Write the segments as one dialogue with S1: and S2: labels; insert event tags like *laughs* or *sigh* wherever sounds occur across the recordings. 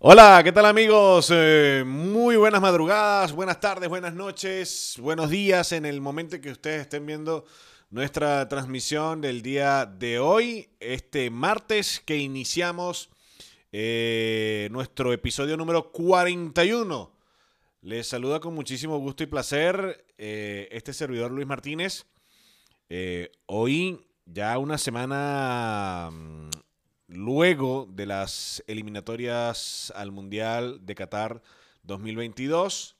S1: Hola, ¿qué tal amigos? Eh, muy buenas madrugadas, buenas tardes, buenas noches, buenos días en el momento en que ustedes estén viendo nuestra transmisión del día de hoy, este martes que iniciamos eh, nuestro episodio número 41. Les saluda con muchísimo gusto y placer eh, este servidor Luis Martínez. Hoy ya una semana mm, luego de las eliminatorias al Mundial de Qatar 2022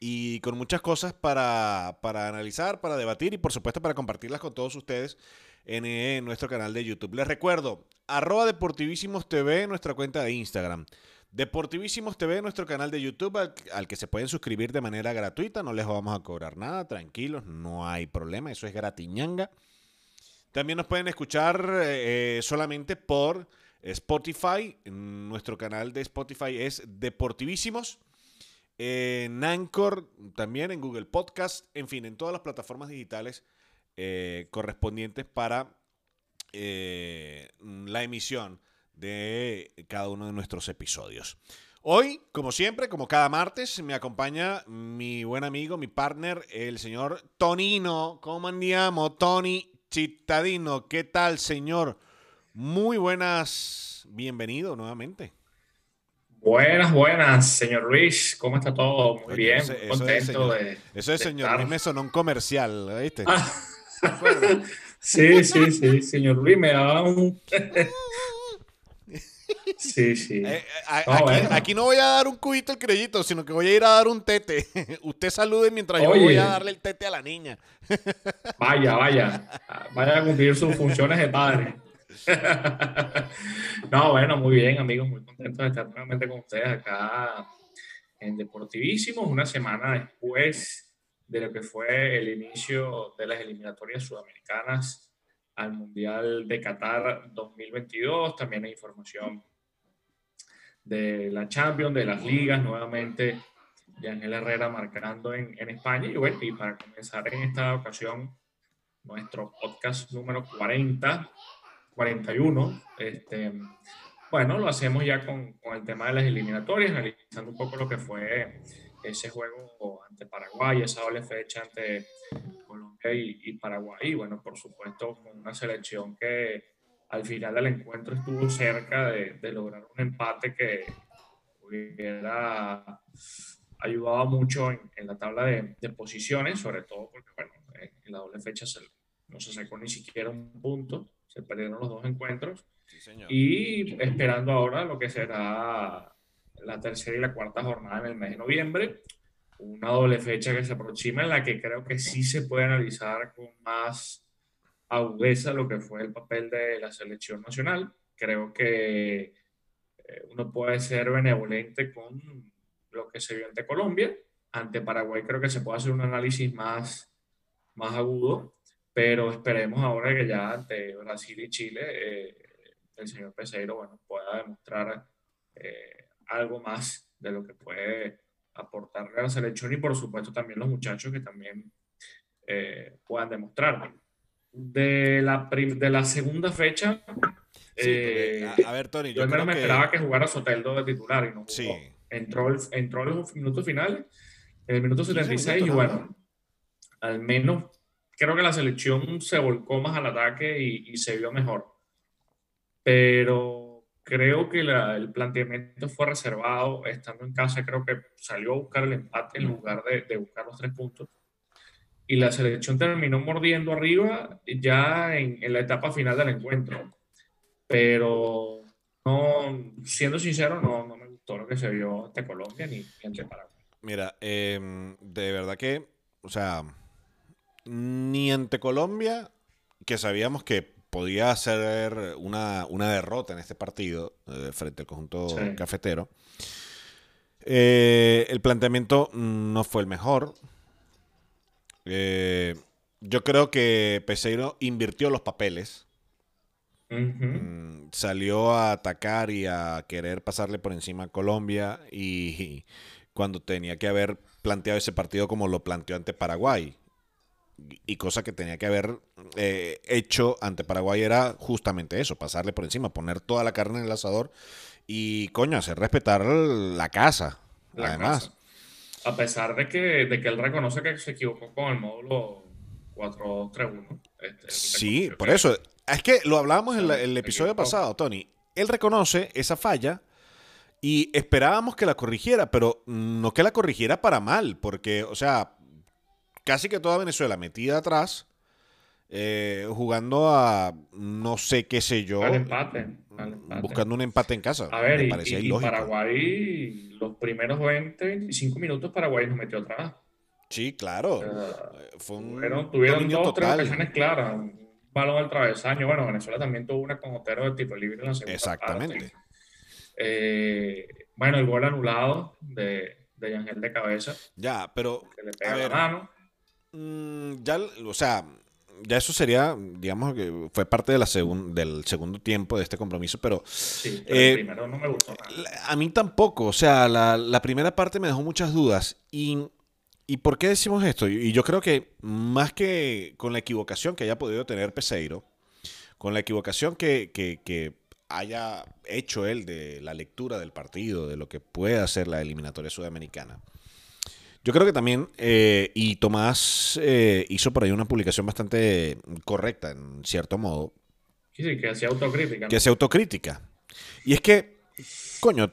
S1: y con muchas cosas para, analizar, para debatir y por supuesto para compartirlas con todos ustedes en, nuestro canal de YouTube. Les recuerdo, arroba Deportivísimos TV, nuestra cuenta de Instagram. Deportivísimos TV, nuestro canal de YouTube, al, que se pueden suscribir de manera gratuita, no les vamos a cobrar nada, tranquilos, no hay problema, eso es gratiñanga. También nos pueden escuchar eh, solamente por Spotify. Nuestro canal de Spotify es Deportivísimos. En Anchor, también en Google Podcast, en fin, en todas las plataformas digitales eh, correspondientes para eh, la emisión de cada uno de nuestros episodios. Hoy, como siempre, como cada martes, me acompaña mi buen amigo, mi partner, el señor Tonino. ¿Cómo andiamo, Tony? Chitadino, ¿qué tal, señor? Muy buenas, bienvenido nuevamente.
S2: Buenas, buenas, señor Luis, ¿cómo está todo? Muy bien, contento de.
S1: Eso es, señor Luis, me sonó un comercial, ¿viste?
S2: Ah. *laughs* sí, sí, sí, señor Luis, me da un. *laughs* Sí, sí.
S1: Eh, eh, aquí, no voy a dar un cubito el crédito, sino que voy a ir a dar un tete. *laughs* Usted salude mientras yo voy a darle el tete a la niña. *laughs*
S2: Vaya, vaya. Vaya a cumplir sus funciones de padre. *laughs* No, bueno, muy bien, amigos. Muy contento de estar nuevamente con ustedes acá en Deportivísimos, una semana después de lo que fue el inicio de las eliminatorias sudamericanas al Mundial de Qatar 2022. También hay información de la Champions, de las ligas, nuevamente de Ángel Herrera marcando en, en, España. Y bueno, y para comenzar en esta ocasión, nuestro podcast número 40, 41, este, bueno, lo hacemos ya con, con, el tema de las eliminatorias, analizando un poco lo que fue ese juego ante Paraguay, esa doble fecha ante Colombia y, y Paraguay. Y bueno, por supuesto, con una selección que al final del encuentro estuvo cerca de, lograr un empate que hubiera ayudado mucho en, la tabla de, posiciones, sobre todo porque, bueno, en la doble fecha no se sacó ni siquiera un punto, se perdieron los dos encuentros. y esperando ahora lo que será la tercera y la cuarta jornada en el mes de noviembre, una doble fecha que se aproxima en la que creo que sí se puede analizar con más agudeza lo que fue el papel de la selección nacional. Creo que eh, uno puede ser benevolente con lo que se vio ante Colombia. Ante Paraguay creo que se puede hacer un análisis más, más agudo, pero esperemos ahora que ya ante Brasil y Chile eh, el señor Peseiro bueno, pueda demostrar eh, algo más de lo que puede aportarle a la selección y por supuesto también los muchachos que también puedan demostrar de la, de la segunda fecha.
S1: Eh, a, ver, Tony,
S2: yo, yo me esperaba que jugara Soteldo de titular y no Sí. Entró, entró en los minutos finales, en el minuto 76, y bueno, al menos creo que la selección se volcó más al ataque y, se vio mejor. Pero creo que el planteamiento fue reservado. Estando en casa, creo que salió a buscar el empate en lugar de, de buscar los tres puntos y la selección terminó mordiendo arriba ya en, la etapa final del encuentro. Pero no, siendo sincero, no, no me gustó lo que se vio ante Colombia ni ante Paraguay.
S1: Mira, em, de verdad que, o sea, ni ante Colombia, que sabíamos que podía ser una, derrota en este partido eh, frente al conjunto cafetero, eh, el planteamiento no fue el mejor. Eh, yo creo que Peseiro invirtió los papeles. Mm, salió a atacar y a querer pasarle por encima a Colombia y, *laughs* cuando tenía que haber planteado ese partido como lo planteó ante Paraguay. y cosa que tenía que haber eh, hecho ante Paraguay era justamente eso, pasarle por encima, poner toda la carne en el asador y, coño, hacer respetar la casa, además.
S2: A pesar de que, de que él reconoce que se equivocó con el módulo 431. Este,
S1: sí, por eso. Es que lo hablábamos en el episodio pasado, Tony. Él reconoce esa falla y esperábamos que la corrigiera, pero no que la corrigiera para mal, porque, o sea, casi que toda Venezuela metida atrás, eh, jugando a no sé qué sé yo.
S2: empate,
S1: Buscando un empate en casa.
S2: A ver, y, Paraguay, los primeros 20, 25 minutos, Paraguay nos metió atrás.
S1: Sí, claro. Eh,
S2: tuvieron, dos o tres ocasiones claras. Un balón al travesaño. Bueno, Venezuela también tuvo una con Otero de tipo libre en la segunda
S1: Exactamente.
S2: Eh, bueno, el gol anulado de, de Yangel de cabeza.
S1: Ya, pero. Que le pega la mano. Mm, ya, o sea, ya eso sería, digamos que fue parte de la del segundo tiempo de este compromiso, pero...
S2: Sí, el eh, primero no me gustó.
S1: A mí tampoco, o sea, la, primera parte me dejó muchas dudas. Y, ¿Y por qué decimos esto? Y yo creo que más que con la equivocación que haya podido tener Peseiro, con la equivocación que, que haya hecho él de la lectura del partido, de lo que puede hacer la eliminatoria sudamericana, yo creo que también, eh, y Tomás eh, hizo por ahí una publicación bastante correcta, en cierto modo.
S2: Sí, que hacía autocrítica.
S1: Que hacía autocrítica. Y es que, coño,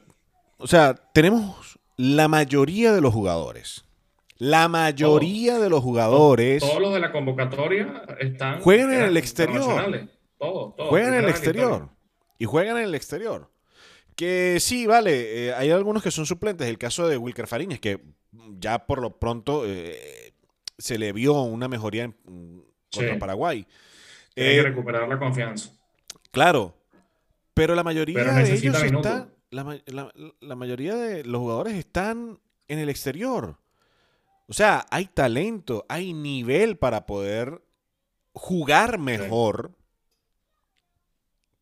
S1: o sea, tenemos la mayoría de los jugadores. La mayoría de los jugadores.
S2: Todos los de la convocatoria están.
S1: Juegan en el exterior. Todos, todos. Juegan en el exterior. Y juegan en el exterior. Que sí, vale, eh, hay algunos que son suplentes. El caso de Wilker Fariñez, que ya por lo pronto eh, se le vio una mejoría en, contra Paraguay.
S2: Tiene que eh, recuperar la confianza.
S1: Claro, pero la mayoría de ellos están, la, mayoría de los jugadores están en el exterior. O sea, hay talento, hay nivel para poder jugar mejor.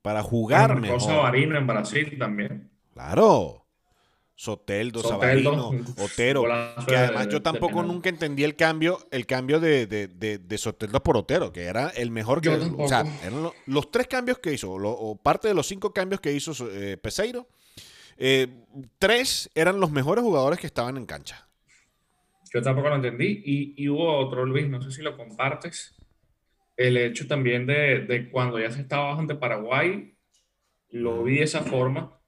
S1: Para jugar mejor.
S2: Cosa en Brasil también.
S1: Claro. Soteldo, Sabarino, Otero. Que además yo tampoco nunca entendí el cambio, el cambio de, de, Soteldo por Otero, que era el mejor que. O sea, eran los, tres cambios que hizo, o parte de los cinco cambios que hizo eh, Peseiro, eh, tres eran los mejores jugadores que estaban en cancha.
S2: Yo tampoco lo entendí. Y, y hubo otro, Luis, no sé si lo compartes. El hecho también de, cuando ya se estaba ante Paraguay, lo vi de esa forma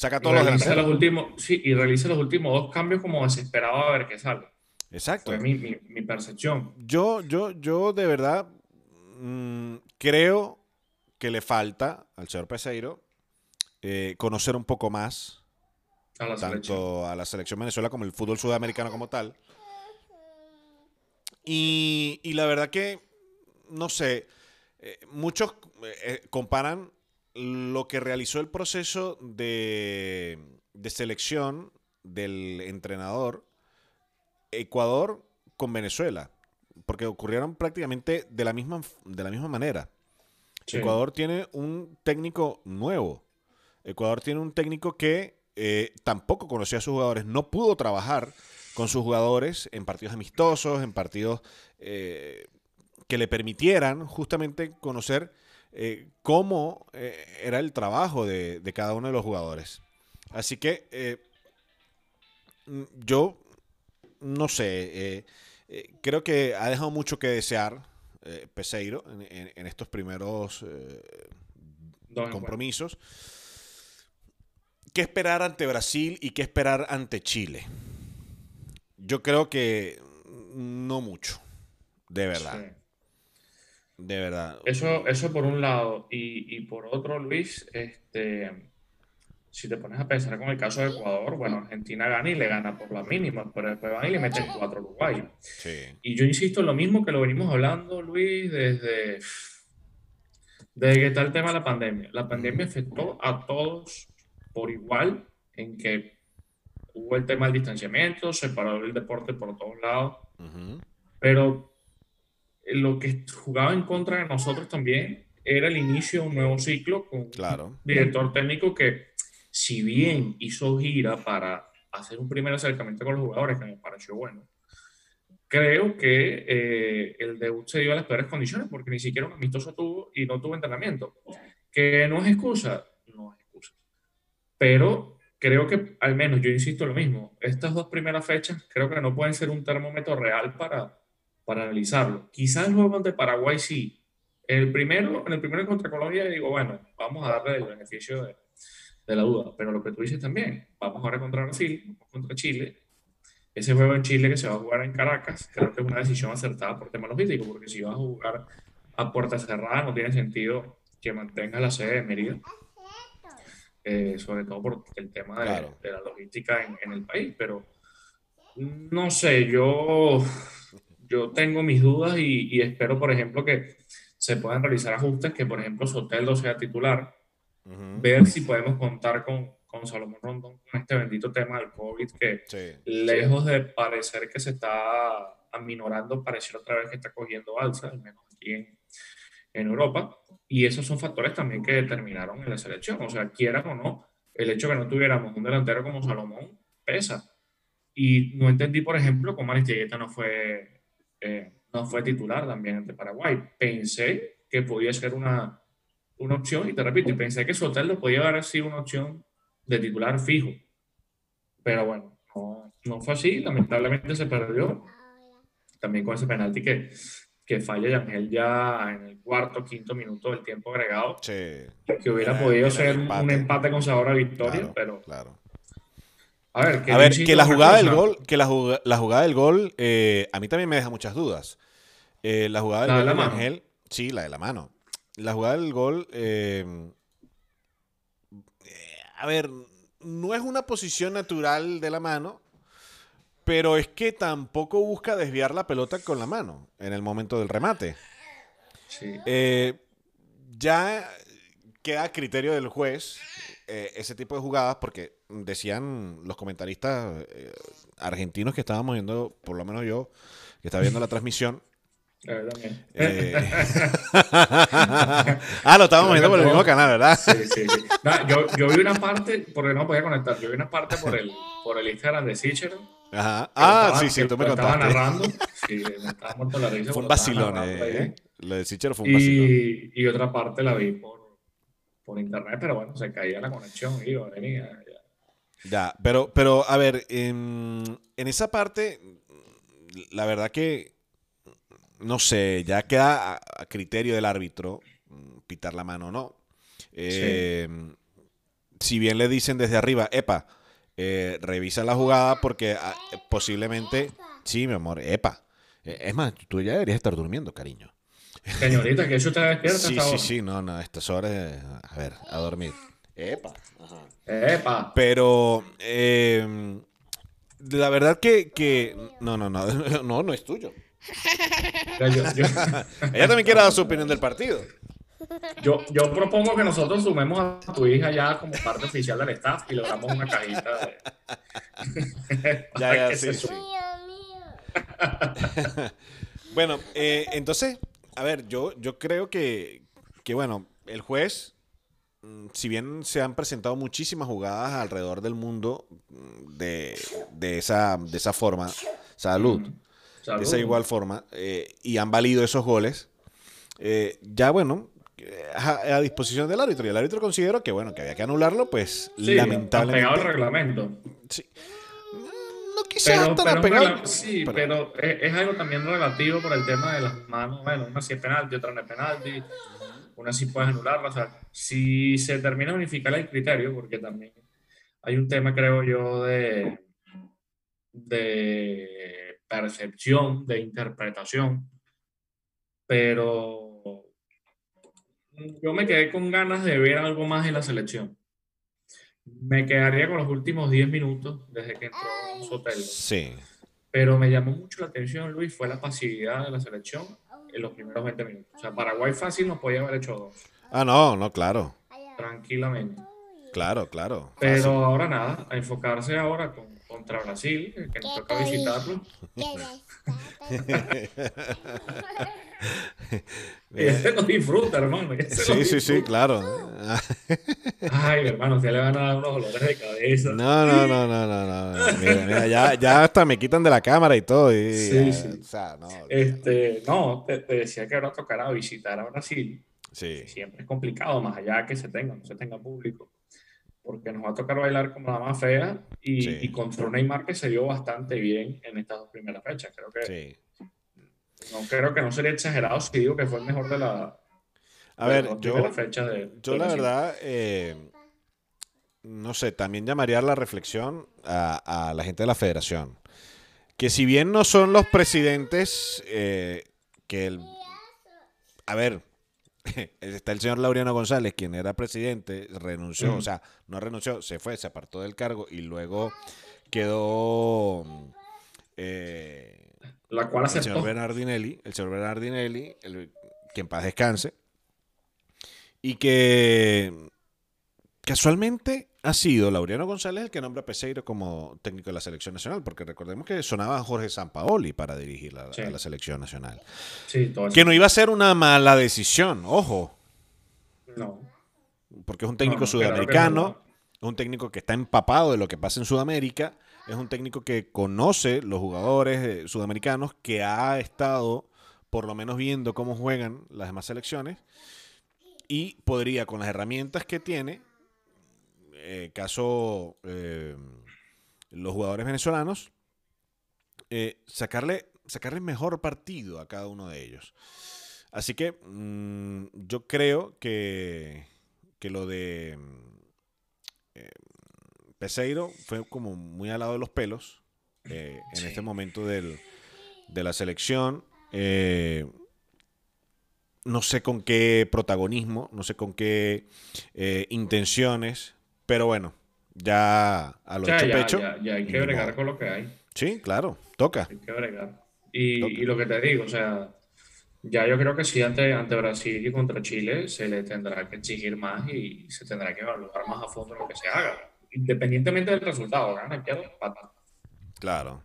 S1: Saca todos
S2: los, los últimos Sí, y realiza los últimos dos cambios como desesperado a ver qué sale.
S1: Exacto.
S2: Fue mi, percepción.
S1: Yo, yo, yo de verdad mm, creo que le falta al señor Peseiro eh, conocer un poco más tanto a la selección Venezuela como el fútbol sudamericano como tal. Y, la verdad que, no sé, eh, muchos eh, comparan lo que realizó el proceso de, selección del entrenador Ecuador con Venezuela, porque ocurrieron prácticamente de la misma, de la misma manera. Ecuador tiene un técnico nuevo. Ecuador tiene un técnico que eh, tampoco conocía a sus jugadores, no pudo trabajar con sus jugadores en partidos amistosos, en partidos eh, que le permitieran justamente conocer eh, cómo eh, era el trabajo de, cada uno de los jugadores. Así que eh, mm, yo no sé, creo que ha dejado mucho que desear Peseiro en, estos primeros compromisos. ¿Qué esperar ante Brasil y qué esperar ante Chile? Yo creo que no mucho, de verdad. De verdad.
S2: Eso, eso por un lado. Y, por otro, Luis, este, si te pones a pensar con el caso de Ecuador, bueno, Argentina gana y le gana por la mínima, pero después van y le meten cuatro Uruguay. Y yo insisto en lo mismo que lo venimos hablando, Luis, desde, desde que está el tema de la pandemia. La pandemia afectó a todos por igual, en que hubo el tema del distanciamiento, se paró el deporte por todos lados, pero lo que jugaba en contra de nosotros también era el inicio de un nuevo ciclo con un director técnico que, si bien hizo gira para hacer un primer acercamiento con los jugadores, que me pareció bueno, creo que eh, el debut se dio a las peores condiciones porque ni siquiera un amistoso tuvo y no tuvo entrenamiento. Que no es excusa, no es excusa. Pero creo que, al menos yo insisto lo mismo, estas dos primeras fechas creo que no pueden ser un termómetro real para, para analizarlo. Quizás el juego de Paraguay sí. El primero, en el primero contra Colombia digo, bueno, vamos a darle el beneficio de, de la duda. Pero lo que tú dices también, vamos ahora contra Brasil, vamos contra Chile. Ese juego en Chile que se va a jugar en Caracas, creo que es una decisión acertada por tema logístico, porque si vas a jugar a puerta cerrada no tiene sentido que mantengas la sede de Mérida. Eh, sobre todo por el tema de, la logística en, en, el país, pero no sé, yo, yo tengo mis dudas y, y, espero, por ejemplo, que se puedan realizar ajustes, que por ejemplo Soteldo sea titular, ver si podemos contar con, con Salomón Rondón con este bendito tema del COVID que lejos de parecer que se está aminorando, parece otra vez que está cogiendo alza, al menos aquí en, en Europa. Y esos son factores también que determinaron en la selección. O sea, quieran o no, el hecho de que no tuviéramos un delantero como Salomón pesa. Y no entendí, por ejemplo, cómo Aristigueta no fue, eh, no fue titular también ante Paraguay. Pensé que podía ser una, una opción, y te repito, y pensé que Soteldo podía haber sido una opción de titular fijo. Pero bueno, no, no fue así, lamentablemente se perdió. También con ese penalti que, que falla Yangel ya en el cuarto, quinto minuto del tiempo agregado.
S1: Sí.
S2: Que hubiera podido ser un empate con sabor a victoria, pero.
S1: Claro.
S2: A ver,
S1: que, a ver, que la jugada del gol, que la, jugada, la jugada del gol, eh, a mí también me deja muchas dudas. Eh, la jugada del
S2: gol de,
S1: Ángel, sí, la de la mano. La jugada del gol, eh, a ver, no es una posición natural de la mano, pero es que tampoco busca desviar la pelota con la mano en el momento del remate. Eh, ya queda a criterio del juez eh, ese tipo de jugadas, porque decían los comentaristas eh, argentinos que estábamos viendo, por lo menos yo, que estaba viendo la transmisión, *laughs*
S2: eh... *laughs*
S1: ah, lo estábamos viendo por el mismo canal, ¿verdad?
S2: Sí, sí, sí. yo, yo, vi una parte, porque no podía conectar, yo vi una parte por el, por el Instagram de Sichero.
S1: Ajá. Ah, sí, sí, tú me contaste.
S2: Estaba narrando. Sí, me estaba muerto la risa.
S1: Fue un vacilón, eh. Lo de Sichero fue un vacilón.
S2: Y, y otra parte la vi por, por internet, pero bueno, se caía la conexión y yo venía.
S1: Ya, pero, pero a ver, en, en esa parte, la verdad que no sé, ya queda a, criterio del árbitro mm, pitar la mano o no. Eh, si bien le dicen desde arriba, epa, eh, revisa la jugada porque ah, posiblemente, sí, mi amor, epa. Eh, es más, tú ya deberías estar durmiendo, cariño.
S2: Señorita, que eso te despierta.
S1: sí, sí, sí, no, no, estas horas, a ver, a dormir. Epa.
S2: Epa.
S1: Pero, la verdad que, que, no, no, no, *laughs* no, no es tuyo. *laughs* Ella también quiere dar su opinión del partido.
S2: Yo, yo propongo que nosotros sumemos a tu hija ya como parte oficial del staff y logramos una cajita
S1: de... *laughs* ya, ya, sí, bueno, eh, entonces, a ver, yo, yo creo que, que, bueno, el juez, si bien se han presentado muchísimas jugadas alrededor del mundo mm, de, de, esa, de esa forma, salud de esa igual forma, eh, y han valido esos goles, eh, ya bueno, a, disposición del árbitro. Y el árbitro consideró que bueno, que había que anularlo, pues lamentablemente.
S2: pegado el reglamento.
S1: Sí. No quizás tan pegado.
S2: Sí, pero, es, algo también relativo por el tema de las manos. Bueno, una sí es penalti, otra no es penalti. Una sí puedes anularla. O sea, si se termina de unificar el criterio, porque también hay un tema, creo yo, de. de percepción, de interpretación, pero yo me quedé con ganas de ver algo más en la selección. Me quedaría con los últimos 10 minutos desde que entró Sotelo.
S1: Sí.
S2: Pero me llamó mucho la atención, Luis, fue la pasividad de la selección en los primeros 20 minutos. O sea, Paraguay fácil nos podía haber hecho dos.
S1: Ah, no, no, claro.
S2: Tranquilamente.
S1: Claro, claro.
S2: Pero ahora nada, a enfocarse ahora con contra Brasil, que nos toca visitarlo. *laughs* *laughs* *laughs* Este no disfruta, hermano.
S1: sí, sí, sí, claro.
S2: Ay, *laughs* hermano, usted le van a dar unos dolores de cabeza.
S1: No, no, no, no, no. no. Mira, mira, ya, ya hasta me quitan de la cámara y todo. Y,
S2: sí, sí. O sea, no, este, no te, decía que ahora tocará visitar a Brasil. Sí. Siempre es complicado, más allá que se tenga, no se tenga público. Porque nos va a tocar bailar como la más fea y, y contra un Neymar que se dio bastante bien en estas dos primeras fechas. Creo que sí no creo que no sería exagerado si digo que fue el mejor de la.
S1: A ver, yo, fecha de, yo la verdad, eh, no sé, también llamaría la reflexión a, la gente de la federación. Que si bien no son los presidentes, eh, que el. A ver, *laughs* está el señor Laureano González, quien era presidente, renunció, o sea, no renunció, se fue, se apartó del cargo y luego quedó. Eh,
S2: la cual
S1: aceptó. El señor Bernardinelli, el señor Bernardinelli, el, que en paz descanse, y que casualmente ha sido Laureano González el que nombra a Peseiro como técnico de la selección nacional, porque recordemos que sonaba Jorge Sampaoli para dirigir la, a la selección nacional.
S2: Sí,
S1: que no iba a ser una mala decisión, ojo.
S2: No.
S1: Porque es un técnico sudamericano, es un técnico que está empapado de lo que pasa en Sudamérica es un técnico que conoce los jugadores eh, sudamericanos, que ha estado por lo menos viendo cómo juegan las demás selecciones y podría con las herramientas que tiene, eh, caso eh, los jugadores venezolanos, sacarle, sacarle mejor partido a cada uno de ellos. Así que mm, yo creo que, que lo de Peseiro fue como muy al lado de los pelos eh, en este momento de la selección. Eh, no sé con qué protagonismo, no sé con qué eh, intenciones, pero bueno, ya a lo hecho pecho.
S2: Ya, hay que bregar con lo que hay.
S1: Sí, claro, toca.
S2: Hay que bregar. Y, lo que te digo, o sea, ya yo creo que sí, ante, ante Brasil y contra Chile se le tendrá que exigir más y se tendrá que evaluar más a fondo lo que se haga independientemente del resultado, gana, pierde, empata.
S1: Claro.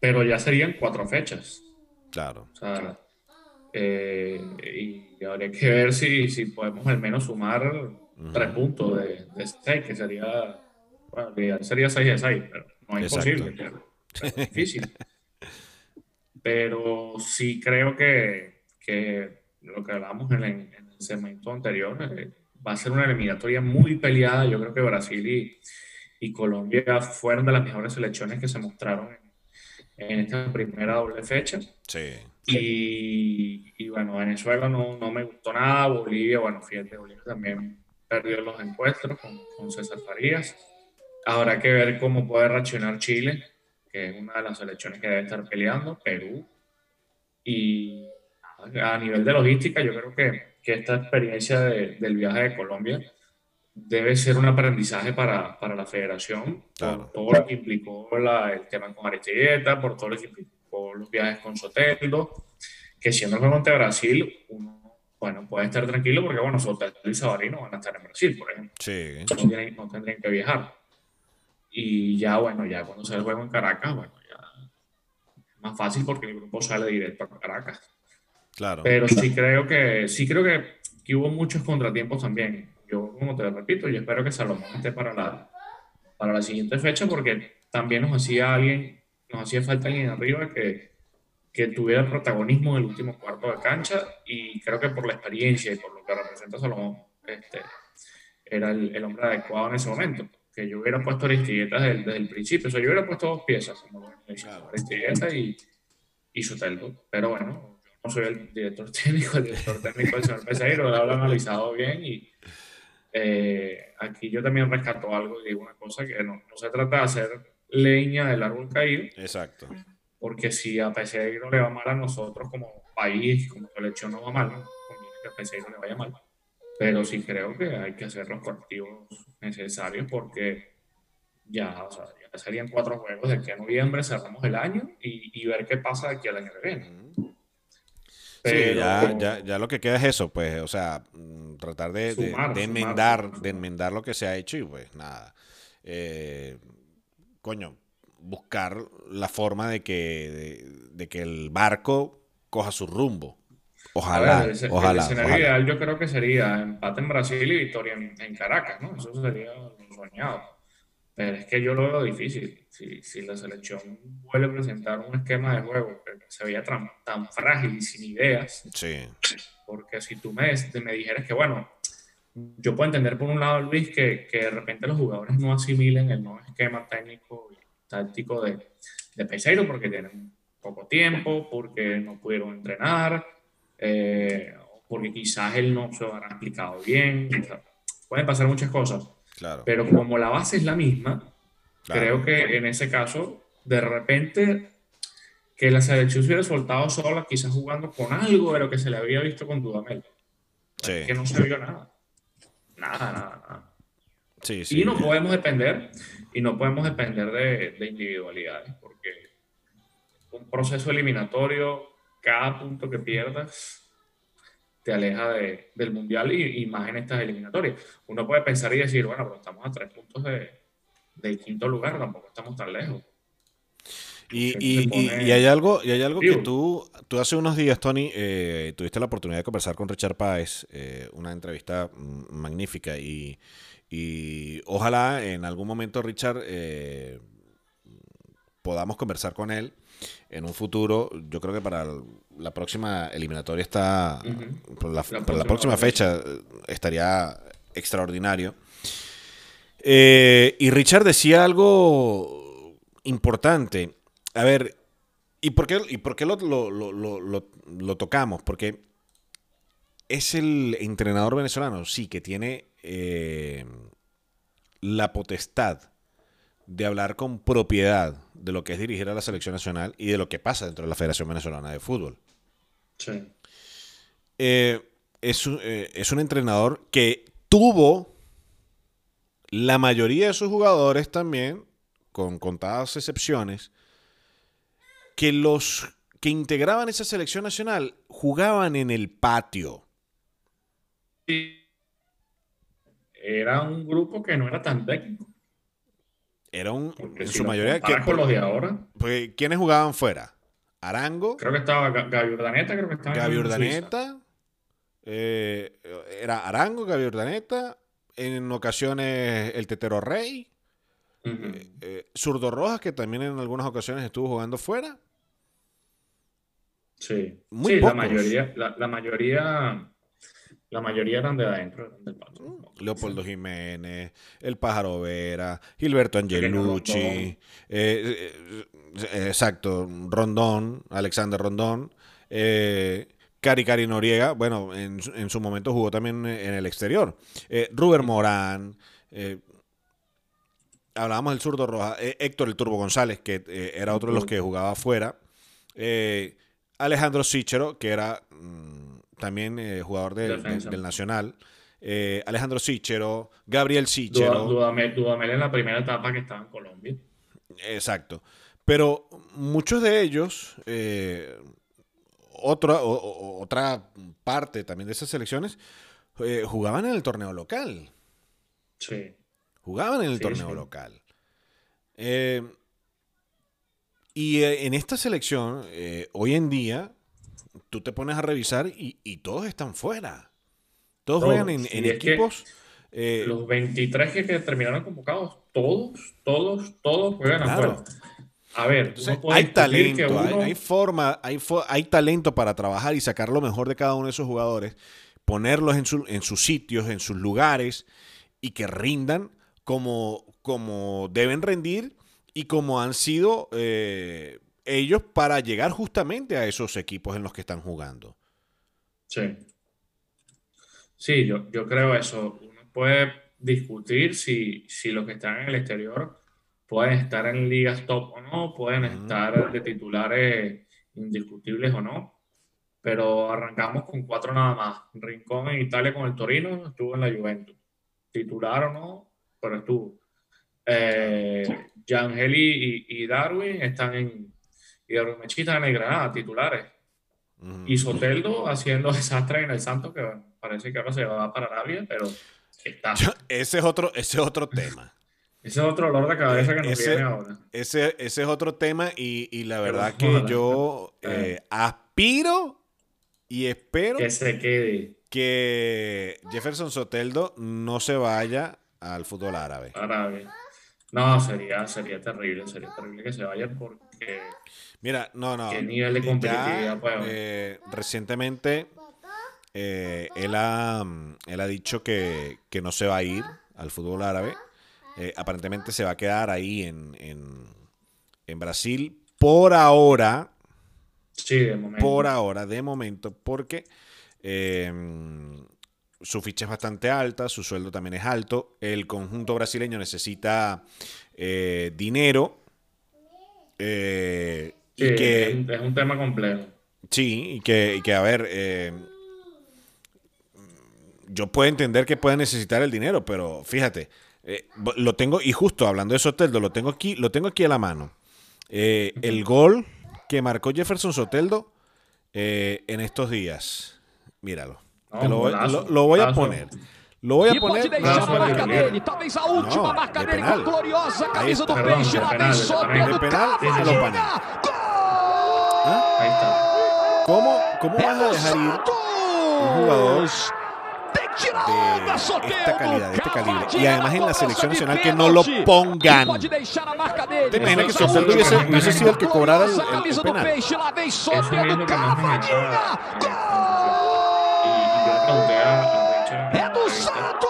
S2: Pero ya serían cuatro fechas.
S1: Claro.
S2: O sea, eh, y habría que ver si, si podemos al menos sumar tres puntos de, de seis, que sería, bueno, sería seis de seis, pero no es imposible, es difícil. *laughs* pero sí creo que, que lo que hablamos en, en el segmento anterior, eh, va a ser una eliminatoria muy peleada. Yo creo que Brasil y, y Colombia fueron de las mejores selecciones que se mostraron en, esta primera doble fecha.
S1: Sí.
S2: Y, y, bueno, Venezuela no, no, me gustó nada. Bolivia, bueno, fíjate, Bolivia también perdió los encuentros con, con César Farías. Habrá que ver cómo puede reaccionar Chile, que es una de las selecciones que debe estar peleando, Perú. Y a nivel de logística, yo creo que que esta experiencia del viaje de Colombia debe ser un aprendizaje para, para la federación, por todo lo que implicó la, el tema con Aristilleta, por todo lo que implicó los viajes con Soteldo, que siendo el juego ante Brasil, uno bueno, puede estar tranquilo porque, bueno, Soteldo y Sabarino van a estar en Brasil, por ejemplo.
S1: Sí.
S2: No, tendrían que viajar. Y ya, bueno, ya cuando se el juego en Caracas, bueno, ya es más fácil porque el grupo sale directo a Caracas.
S1: Claro.
S2: Pero sí creo que, sí creo que, que hubo muchos contratiempos también. Yo, como te repito, yo espero que Salomón esté para la, para la siguiente fecha porque también nos hacía alguien, nos hacía falta alguien arriba que, que tuviera protagonismo en el último cuarto de cancha y creo que por la experiencia y por lo que representa Salomón, este, era el, el hombre adecuado en ese momento. Que yo hubiera puesto Aristigueta desde, desde el principio, o sea, yo hubiera puesto dos piezas, como Aristigueta y, y Soteldo, pero bueno, no soy el director técnico, el director técnico del señor Peseiro, lo ha analizado bien y eh, aquí yo también rescato algo y digo una cosa, que no, no, se trata de hacer leña del árbol caído.
S1: Exacto.
S2: Porque si a Peseiro le va mal a nosotros como país, como selección no va mal, ¿no? conviene que a Peseiro le vaya mal. Pero sí creo que hay que hacer los correctivos necesarios porque ya, o sea, ya serían cuatro juegos de aquí a noviembre, cerramos el año y, y ver qué pasa de aquí al año que viene.
S1: Sí, ya, ya, ya, lo que queda es eso, pues, o sea, mm, tratar de, enmendar, de enmendar lo que se ha hecho y pues nada. Eh, coño, buscar la forma de que, de, que el barco coja su rumbo. Ojalá,
S2: el,
S1: ojalá.
S2: El escenario ideal yo creo que sería empate en Brasil y victoria en, Caracas, ¿no? Eso sería soñado. Pero es que yo lo veo difícil. Si, si la selección vuelve a presentar un esquema de juego que se veía tan, tan frágil y sin ideas.
S1: Sí.
S2: Porque si tú me, me dijeras que, bueno, yo puedo entender por un lado, Luis, que, que de repente los jugadores no asimilen el nuevo esquema técnico y táctico de, de Peseiro porque tienen poco tiempo, porque no pudieron entrenar, eh, porque quizás él no se lo ha explicado bien. pueden pasar muchas cosas.
S1: Claro.
S2: Pero como la base es la misma, creo que en ese caso, de repente, que la selección se hubiera soltado sola, quizás jugando con algo de lo que se le había visto con Dudamel. Que no se vio nada. Nada, nada, nada.
S1: Sí, sí,
S2: y no podemos depender, y no podemos depender de, de individualidades, porque un proceso eliminatorio, cada punto que pierdas te aleja de, del mundial y, más en estas eliminatorias. Uno puede pensar y decir, bueno, pero estamos a tres puntos de, del quinto lugar, tampoco estamos tan lejos.
S1: Y, y, hay algo, y hay algo que tú, tú hace unos días, Tony, eh, tuviste la oportunidad de conversar con Richard Páez, eh, una entrevista mm, magnífica y, y, ojalá en algún momento, Richard, eh, podamos conversar con él en un futuro. Yo creo que para la próxima eliminatoria está, para, la, próxima fecha estaría extraordinario. Y Richard decía algo importante. A ver, ¿y por qué, y por qué lo, lo, tocamos? Porque es el entrenador venezolano, sí, que tiene eh, la potestad de hablar con propiedad de lo que es dirigir a la selección nacional y de lo que pasa dentro de la Federación Venezolana de Fútbol.
S2: Sí.
S1: Eh, es, eh, es un entrenador que tuvo la mayoría de sus jugadores también, con contadas excepciones, que los que integraban esa selección nacional jugaban en el patio.
S2: Era un grupo que no era tan técnico.
S1: Era un, en su mayoría.
S2: Que, con los de ahora.
S1: Porque, ¿Quiénes jugaban fuera? Arango.
S2: Creo que estaba Gaby Urdaneta, creo que estaba.
S1: Gaby Urdaneta. Eh, era Arango, Gaby Urdaneta. En ocasiones el Tetero Rey. Eh, eh, Zurdo Rojas, que también en algunas ocasiones estuvo jugando fuera.
S2: Sí, Muy la mayoría, la, mayoría, la mayoría eran de adentro, del
S1: mm, Leopoldo Jiménez, El Pájaro Vera, Gilberto Angelucci, eh, exacto, Rondón, Alexander Rondón, Cari Cari Noriega, bueno, en, en, su momento jugó también en el exterior, Ruber Morán, hablábamos del zurdo roja, eh, Héctor el Turbo González, que eh, era otro de los que jugaba afuera, eh, Alejandro Sichero, que era mm, también jugador del Nacional, Alejandro Sichero, Gabriel Sichero.
S2: Dudamel, en la primera etapa que estaba en Colombia.
S1: Exacto. Pero muchos de ellos, otra, otra parte también de esas selecciones, jugaban en el torneo local.
S2: Sí.
S1: Jugaban en el torneo local. Eh, y eh, en esta selección, eh, hoy en día, tú te pones a revisar y, todos están fuera. Todos juegan en, equipos.
S2: los 23 que, terminaron convocados, todos, todos, todos juegan afuera. A ver,
S1: hay talento, hay, forma, hay, hay talento para trabajar y sacar lo mejor de cada uno de esos jugadores, ponerlos en, su, en sus sitios, en sus lugares y que rindan como, como deben rendir y como han sido eh, ellos para llegar justamente a esos equipos en los que están jugando.
S2: Sí. Sí, yo, yo creo eso. Uno puede discutir si, si los que están en el exterior pueden estar en ligas top o no, pueden estar de titulares indiscutibles o no, pero arrancamos con cuatro nada más. Rincón en Italia con el Torino, estuvo en la Juventus. Titular o no, pero estuvo. Eh, Yangeli y, Darwin están en. Y Darwin Mechita en el Granada, titulares. Y Soteldo haciendo *laughs* desastre en el Santos, que parece que ahora se va para Arabia, pero está.
S1: ese es otro, ese es otro tema.
S2: Ese es otro olor de cabeza que nos viene ahora.
S1: Ese, ese es otro tema y, la verdad que yo eh, aspiro Y espero
S2: que se quede.
S1: Que Jefferson Soteldo no se vaya al fútbol árabe.
S2: Árabe. No, sería, sería terrible, sería terrible que se vaya porque.
S1: Mira, no, no.
S2: ¿Qué nivel de competitividad
S1: eh, recientemente eh, él, ha, él ha dicho que, no se va a ir al fútbol árabe. Eh, aparentemente se va a quedar ahí en, en, Brasil por ahora.
S2: Sí, de momento.
S1: Por ahora, de momento, porque su ficha es bastante alta, su sueldo también es alto, el conjunto brasileño necesita eh, dinero.
S2: Eh, y que, es un tema complejo.
S1: Sí, y que, a ver, eh, yo puedo entender que puede necesitar el dinero, pero fíjate, lo tengo, y justo hablando de Soteldo, lo tengo aquí, lo tengo aquí a la mano. el gol que marcó Jefferson Soteldo en estos días, míralo lo, voy a poner. Lo voy a poner.
S3: Deixar a marca dele, talvez a última não, marca dele com a gloriosa camisa do Peixe. Lá vem Soteldo, Cavadinha.
S1: Ahí está. ¿Cómo, cómo vas a dejar ir un jugador de esta calidad, de este calibre. Y además en la selección nacional que no lo pongan. ¿Te imaginas que Soteldo hubiese, hubiese sido el que cobrara el, el, el penal?
S3: É do Santos!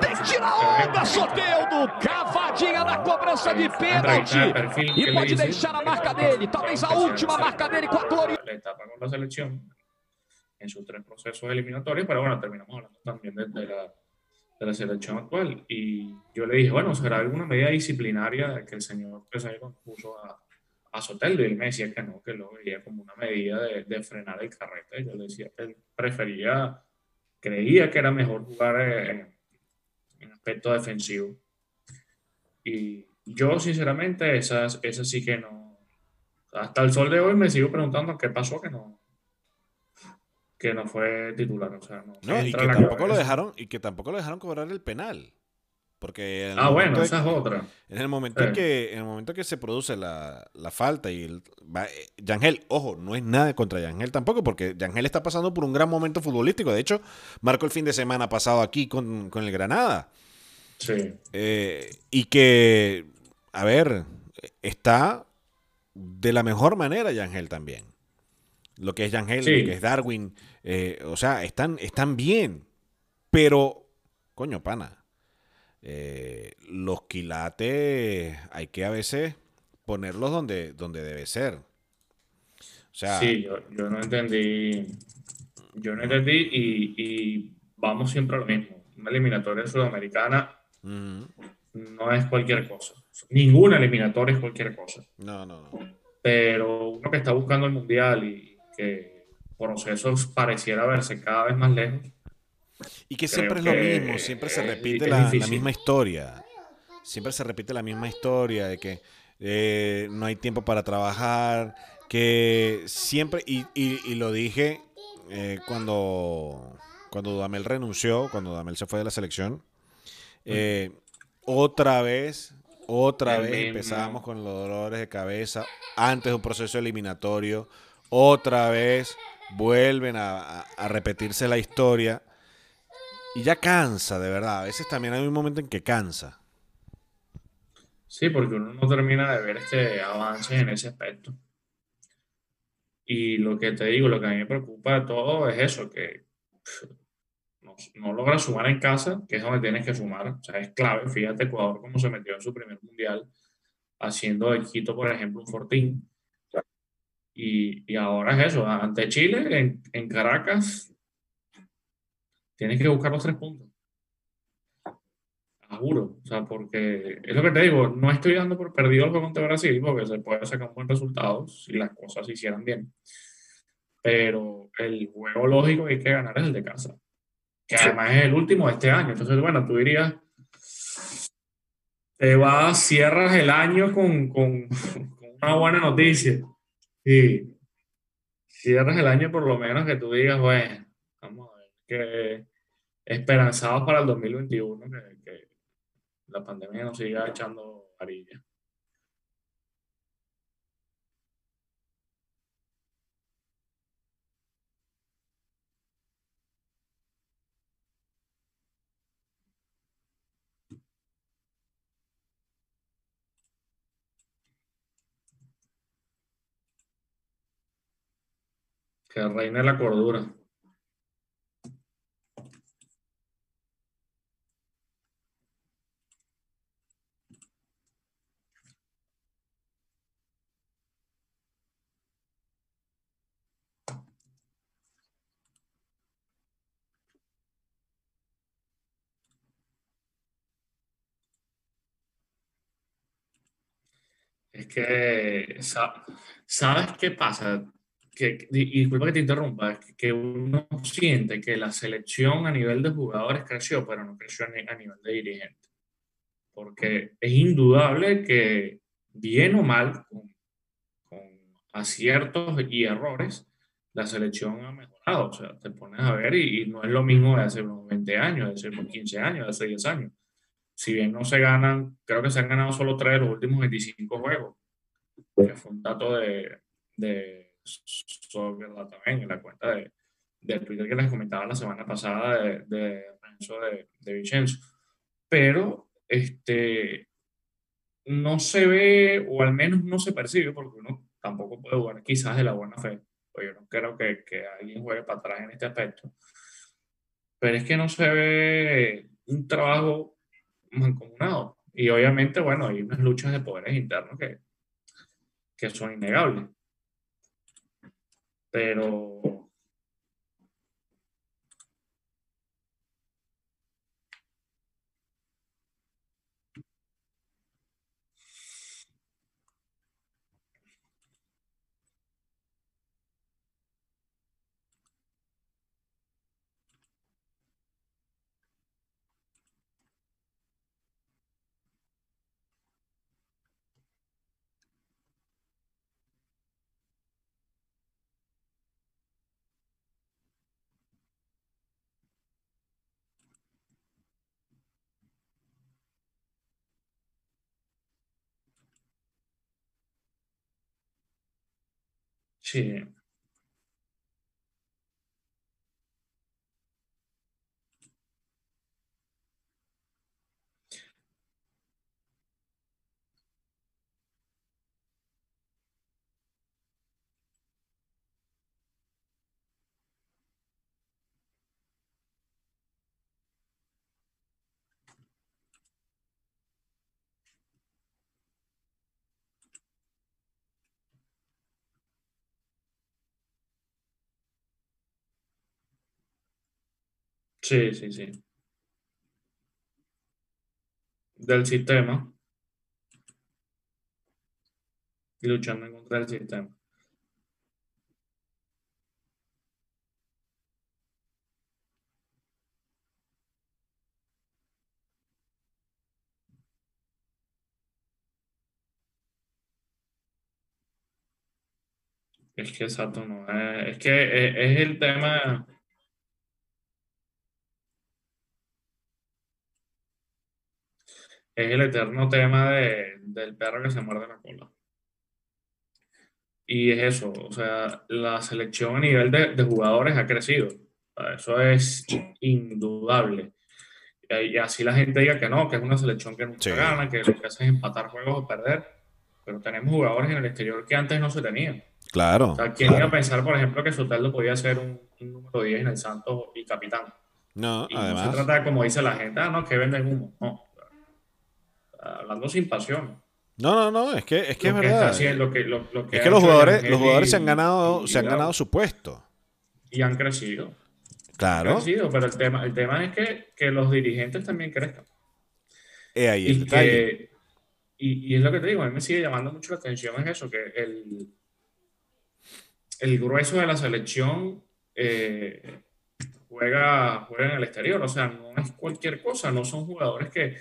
S3: Tem que tirar onda, Soteldo! Cavadinha na cobrança de pênalti! E pode deixar a marca dele, talvez a última marca dele com a Glória.
S2: En sus tres procesos eliminatorios, pero bueno, terminamos hablando también de, de, la, de la selección actual. Y yo le dije, bueno, ¿será alguna medida disciplinaria que el señor Pesairo puso a, a Soteldo y él me decía que no, que lo veía como una medida de, frenar el carrete. Yo le decía que él prefería, creía que era mejor jugar en, aspecto defensivo. Y yo, sinceramente, esas, esas sí que no. Hasta el sol de hoy me sigo preguntando qué pasó que no, que no fue titular. O sea,
S1: no, y que tampoco lo dejaron, y que tampoco lo dejaron cobrar el penal. Porque
S2: ah, bueno, esa es otra.
S1: En el momento en que, en el momento que se produce la, falta y el, eh, Yangel, ojo, no es nada contra Yangel tampoco, porque Yangel está pasando por un gran momento futbolístico. De hecho, marcó el fin de semana pasado aquí con, el Granada.
S2: Sí.
S1: Eh, y que, a ver, está de la mejor manera Yangel también. Lo que es Yangel, lo que es Darwin, eh, o sea, están, están bien. Pero, coño, pana eh, los quilates hay que a veces ponerlos donde, donde debe ser. O
S2: sea, sí, yo, no entendí. Yo no entendí y, vamos siempre a lo mismo. Una eliminatoria sudamericana no es cualquier cosa. Ninguna eliminatoria es cualquier cosa.
S1: No, no, no.
S2: Pero uno que está buscando el mundial y que procesos pareciera verse cada vez más lejos,
S1: y que siempre es lo mismo, siempre se repite la, misma historia. Siempre se repite la misma historia de que eh, no hay tiempo para trabajar, que siempre, y, y, lo dije eh, cuando, cuando Damel renunció, cuando Damel se fue de la selección, eh, otra vez, otra vez empezábamos con los dolores de cabeza antes de un proceso eliminatorio, otra vez vuelven a repetirse la historia y ya cansa, de verdad. A veces también hay un momento en que cansa.
S2: Sí, porque uno no termina de ver este avance en ese aspecto. Y lo que te digo, lo que a mí me preocupa de todo es eso, que no, no logra sumar en casa, que es donde tienes que sumar. O sea, es clave. Fíjate Ecuador cómo se metió en su primer mundial, haciendo de Quito, por ejemplo, un fortín. Y, y ahora es eso, ante Chile, en, en Caracas, tienes que buscar los tres puntos. Juro, o sea, porque es lo que te digo, no estoy dando por perdido el juego contra Brasil porque se puede sacar un buen resultado si las cosas se hicieran bien. Pero el juego lógico que hay que ganar es el de casa, que además es el último de este año. Entonces, bueno, tú dirías, te vas, cierras el año con, con, *laughs* con una buena noticia. Y cierras el año por lo menos que tú digas, bueno, que esperanzados para el 2021, que, que la pandemia nos siga echando varilla. Que reine la cordura. Es que, ¿sabes qué pasa? Que, y disculpa que te interrumpa, que uno siente que la selección a nivel de jugadores creció, pero no creció a, nivel de dirigente. Porque es indudable que, bien o mal, con, aciertos y errores, la selección ha mejorado. O sea, te pones a ver y, no es lo mismo de hace unos 20 años, de hace unos 15 años, de hace 10 años si bien no se ganan, creo que se han ganado solo tres de los últimos 25 juegos. Que fue un dato de, de también, en la cuenta de, de, Twitter que les comentaba la semana pasada de, de de, de Vicenzo. Pero este, no se ve, o al menos no se percibe, porque uno tampoco puede jugar quizás de la buena fe. Pues yo no creo que, que alguien juegue para atrás en este aspecto. Pero es que no se ve un trabajo mancomunado. Y obviamente, bueno, hay unas luchas de poderes internos que, que son innegables. Pero Sí. Sí, sí, sí. Del sistema. Y luchando contra del sistema. Es que exacto, no. Eh, es que eh, es el tema. Es el eterno tema de, del perro que se muerde la cola. Y es eso, o sea, la selección a nivel de, de jugadores ha crecido. Eso es indudable. Y así la gente diga que no, que es una selección que nunca gana, que lo que hace es empatar juegos o perder. Pero tenemos jugadores en el exterior que antes no se tenían.
S1: Claro.
S2: O sea, ¿quién iba a pensar, por ejemplo, que Soteldo podía ser un, número 10 en el Santos y capitán?
S1: No, además.
S2: No se trata, como dice la gente, ah, no, que venden humo. No hablando sin pasión.
S1: No, no, no, es que es, que es verdad.
S2: es
S1: que los jugadores, los jugadores se han ganado, se han ganado su puesto.
S2: Y han crecido.
S1: Claro.
S2: Han crecido, pero el tema, el tema es que, que los dirigentes también crezcan.
S1: ahí
S2: y, que, y, y, es lo que te digo, a mí me sigue llamando mucho la atención es eso, que el, el grueso de la selección eh, juega, juega en el exterior. O sea, no es cualquier cosa, no son jugadores que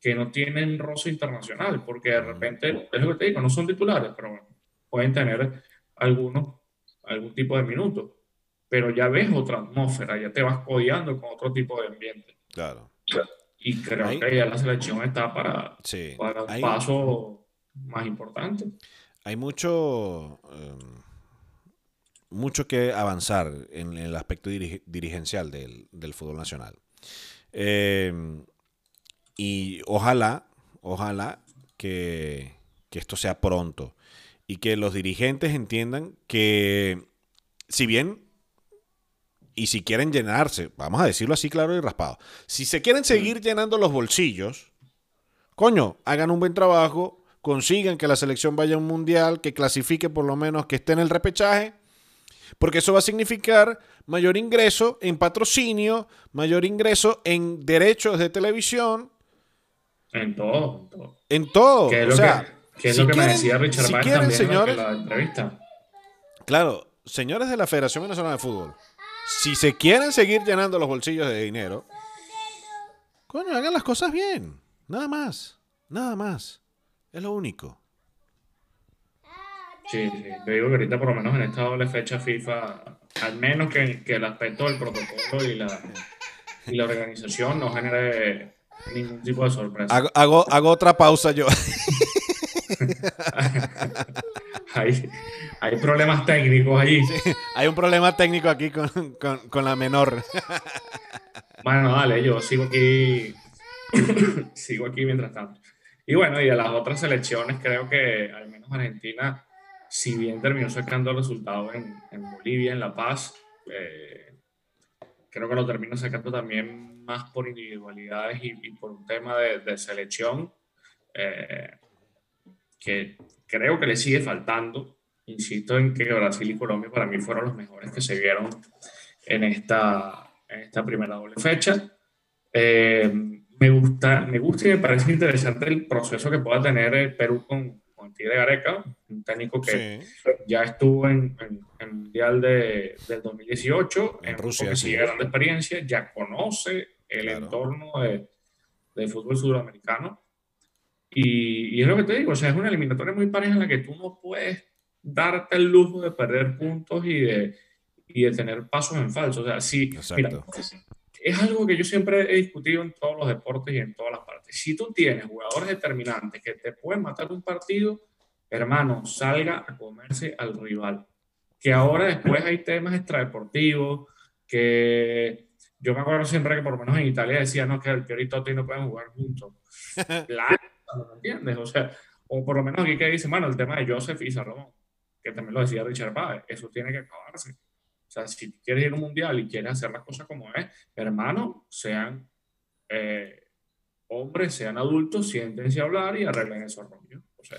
S2: que no tienen roce internacional, porque de repente, es lo que te digo, no son titulares, pero bueno, pueden tener algunos, algún tipo de minutos, pero ya ves otra atmósfera, ya te vas codeando con otro tipo de ambiente.
S1: Claro.
S2: Y creo que ya la selección está para, para un paso más importante.
S1: Hay mucho, em, mucho que avanzar en, el aspecto dirigencial del, del fútbol nacional. Eh, y ojalá, ojalá que, esto sea pronto y que los dirigentes entiendan que si bien y si quieren llenarse, vamos a decirlo así claro y raspado, si se quieren seguir llenando los bolsillos, coño, hagan un buen trabajo, consigan que la selección vaya a un mundial, que clasifique por lo menos, que esté en el repechaje, porque eso va a significar mayor ingreso en patrocinio, mayor ingreso en derechos de televisión.
S2: En todo, en todo.
S1: En todo.
S2: Que es lo, que, es lo que me decía Richard si también señores, en la entrevista.
S1: Claro, señores de la Federación Venezolana de Fútbol, si se quieren seguir llenando los bolsillos de dinero, coño, hagan las cosas bien. Nada más. Nada más. Es lo único.
S2: Sí, sí. Yo digo que ahorita, por lo menos en esta doble fecha FIFA, al menos que, el aspecto del protocolo y la, y la organización no genere ningún tipo de sorpresa.
S1: Hago, hago, otra pausa yo. *laughs*
S2: hay, hay, problemas técnicos ahí.
S1: hay un problema técnico aquí con, con la menor.
S2: bueno, dale, yo sigo aquí *coughs* sigo aquí mientras tanto. Y bueno, y de las otras selecciones, creo que al menos Argentina, si bien terminó sacando resultados en, en Bolivia, en La Paz, eh, creo que lo termina sacando también más por individualidades y, por un tema de, selección eh, que creo que le sigue faltando. Insisto en que Brasil y Colombia para mí fueron los mejores que se vieron en esta, en esta primera doble fecha. Eh, me gusta, me gusta y me parece interesante el proceso que pueda tener el Perú con, con Tigre Gareca, un técnico que ya estuvo en, el Mundial de, del 2018, en, Rusia, que sí. grande experiencia, ya conoce el entorno de, del fútbol sudamericano. Y, y, es lo que te digo, o sea, es una eliminatoria muy pareja en la que tú no puedes darte el lujo de perder puntos y de, y de tener pasos en falso. O sea, sí, mira, es algo que yo siempre he discutido en todos los deportes y en todas las partes. Si tú tienes jugadores determinantes que te pueden matar un partido, hermano, salga a comerse al rival. Que ahora después hay temas extradeportivos, que yo me acuerdo siempre que por lo menos en Italia decían no, que el Piori y Totti no pueden jugar juntos. *laughs* Claro, ¿no entiendes? O sea, o por lo menos aquí que dice, bueno, el tema de Joseph y Salomón, que también lo decía Richard Páez, eso tiene que acabarse. O sea, si quieres ir a un mundial y quieres hacer las cosas como es, hermano, sean eh, hombres, sean adultos, siéntense a hablar y arreglen esos rollos. O sea,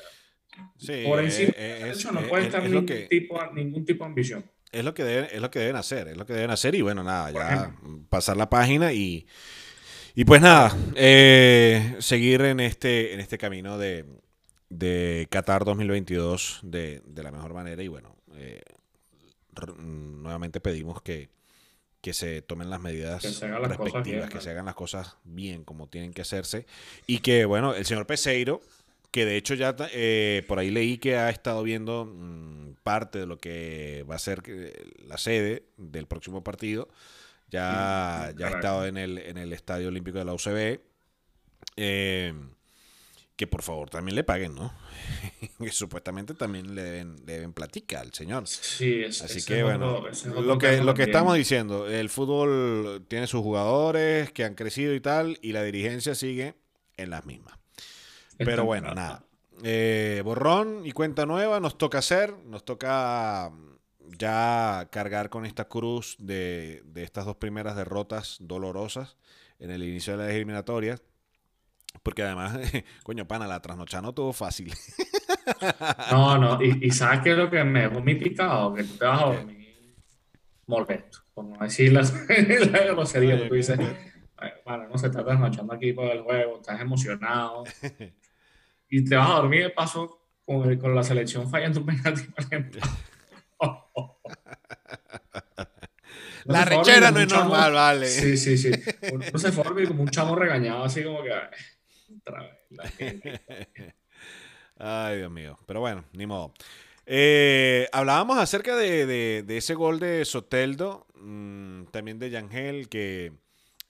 S2: por encima de eso no puede estar ningún, tipo, ningún tipo de ambición.
S1: Es lo, que deben, es lo que deben hacer, es lo que deben hacer y bueno, nada, ya pasar la página y, y pues nada, eh, seguir en este, en este camino de, de Qatar 2022 de, de la mejor manera y bueno, eh, nuevamente pedimos que, que se tomen las medidas respectivas, que se hagan las cosas bien como tienen que hacerse. Y que, bueno, el señor Peseiro, que de hecho ya eh, por ahí leí que ha estado viendo mm, parte de lo que va a ser la sede del próximo partido. Ya, ya ha estado en el, en el Estadio Olímpico de la UCB. Eh, que por favor también le paguen, ¿no? *laughs* que supuestamente también le deben, deben platicar al señor.
S2: Sí,
S1: Así que bueno, lo que, lo que estamos diciendo, el fútbol tiene sus jugadores que han crecido y tal, y la dirigencia sigue en las mismas. Pero bueno, nada. Eh, borrón y cuenta nueva nos toca hacer, nos toca mm, ya cargar con esta cruz de, de estas dos primeras derrotas dolorosas en el inicio de las eliminatorias porque además, *laughs* coño, pana, la trasnochada no tuvo fácil.
S2: No, no, y, y, ¿sabes qué es lo que me dejó mi picado? Que tú te vas a dormir molesto, por no decir la, *laughs* la grosería que tú dices. Bueno, no se está trasnochando aquí por el juego, estás emocionado. *laughs* Y te vas a dormir de paso con, con la selección fallando un penalti, por ejemplo. *laughs*
S1: la rechera no es normal, vale.
S2: Sí, sí, sí. *laughs* Uno se forma como un chamo regañado, así como que.
S1: Ay, Dios mío. Pero bueno, ni modo. Eh, hablábamos acerca de, ese gol de Soteldo, mm, también de Yangel, que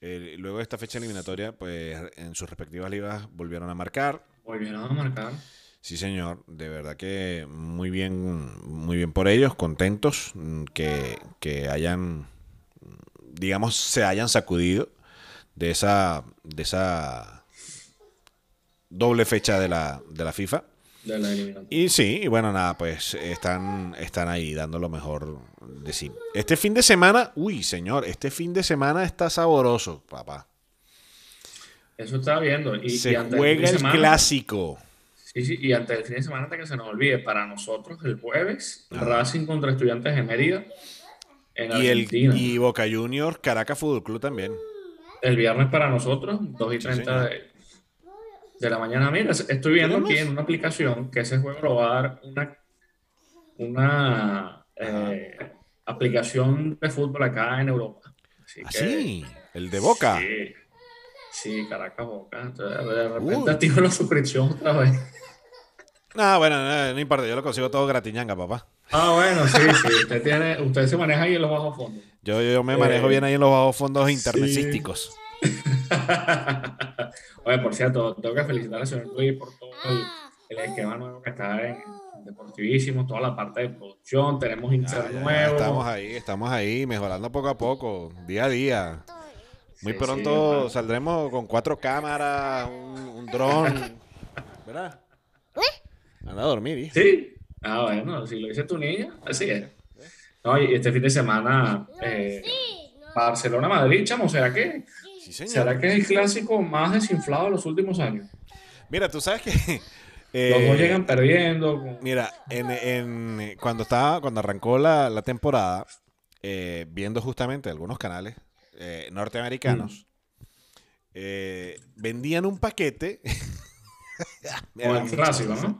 S1: eh, luego de esta fecha eliminatoria, pues en sus respectivas ligas volvieron a marcar.
S2: Volvieron a marcar.
S1: Sí, señor, de verdad que muy bien, muy bien por ellos, contentos mm, que, que hayan, digamos, se hayan sacudido de esa, de esa doble fecha de la, de la FIFA. Y sí, y bueno, nada, pues están, están ahí dando lo mejor de sí. Este fin de semana, uy, señor, este fin de semana está sabroso, papá.
S2: Eso estaba viendo. Y,
S1: se juega el, clásico.
S2: Sí, sí, y antes del fin de semana, antes que se nos olvide, para nosotros el jueves, Racing contra Estudiantes de Mérida. En y, el,
S1: y Boca Juniors, Caracas Fútbol Club también.
S2: El viernes para nosotros, 2 y 30 de, de la mañana. Mira, estoy viendo aquí en una aplicación que ese juego lo va a dar una, una eh, aplicación de fútbol acá en Europa.
S1: ¿Ah, sí? ¿El de Boca?
S2: Sí, sí Caracas Boca. Entonces, de repente activo la suscripción otra vez.
S1: No, bueno, no, importa, yo lo consigo todo gratiñanga, papá.
S2: Ah, bueno, sí, sí. Usted, tiene, usted se maneja ahí en los bajos fondos.
S1: Yo, yo me manejo eh, bien ahí en los bajos fondos internecísticos. *laughs*
S2: Oye, por cierto, tengo que felicitar a señor Luis por todo el, esquema nuevo que está en Deportivísimo, toda la parte de producción, tenemos insert nuevo.
S1: Estamos ahí, estamos ahí, mejorando poco a poco, día a día. Muy pronto saldremos con cuatro cámaras, un, dron, ¿verdad? Anda a dormir,
S2: Sí. Ah, bueno, si lo dice tu niña, así es. No, y este fin de semana, eh, Barcelona-Madrid, chamo, ¿será que ¿Será que es el clásico más desinflado de los últimos años?
S1: Mira, tú sabes que.
S2: Los dos eh, llegan perdiendo.
S1: Mira, en, cuando estaba, cuando arrancó la, temporada, eh, viendo justamente algunos canales eh, norteamericanos, mm. vendían un paquete. *laughs*
S2: Como el clásico, ¿no?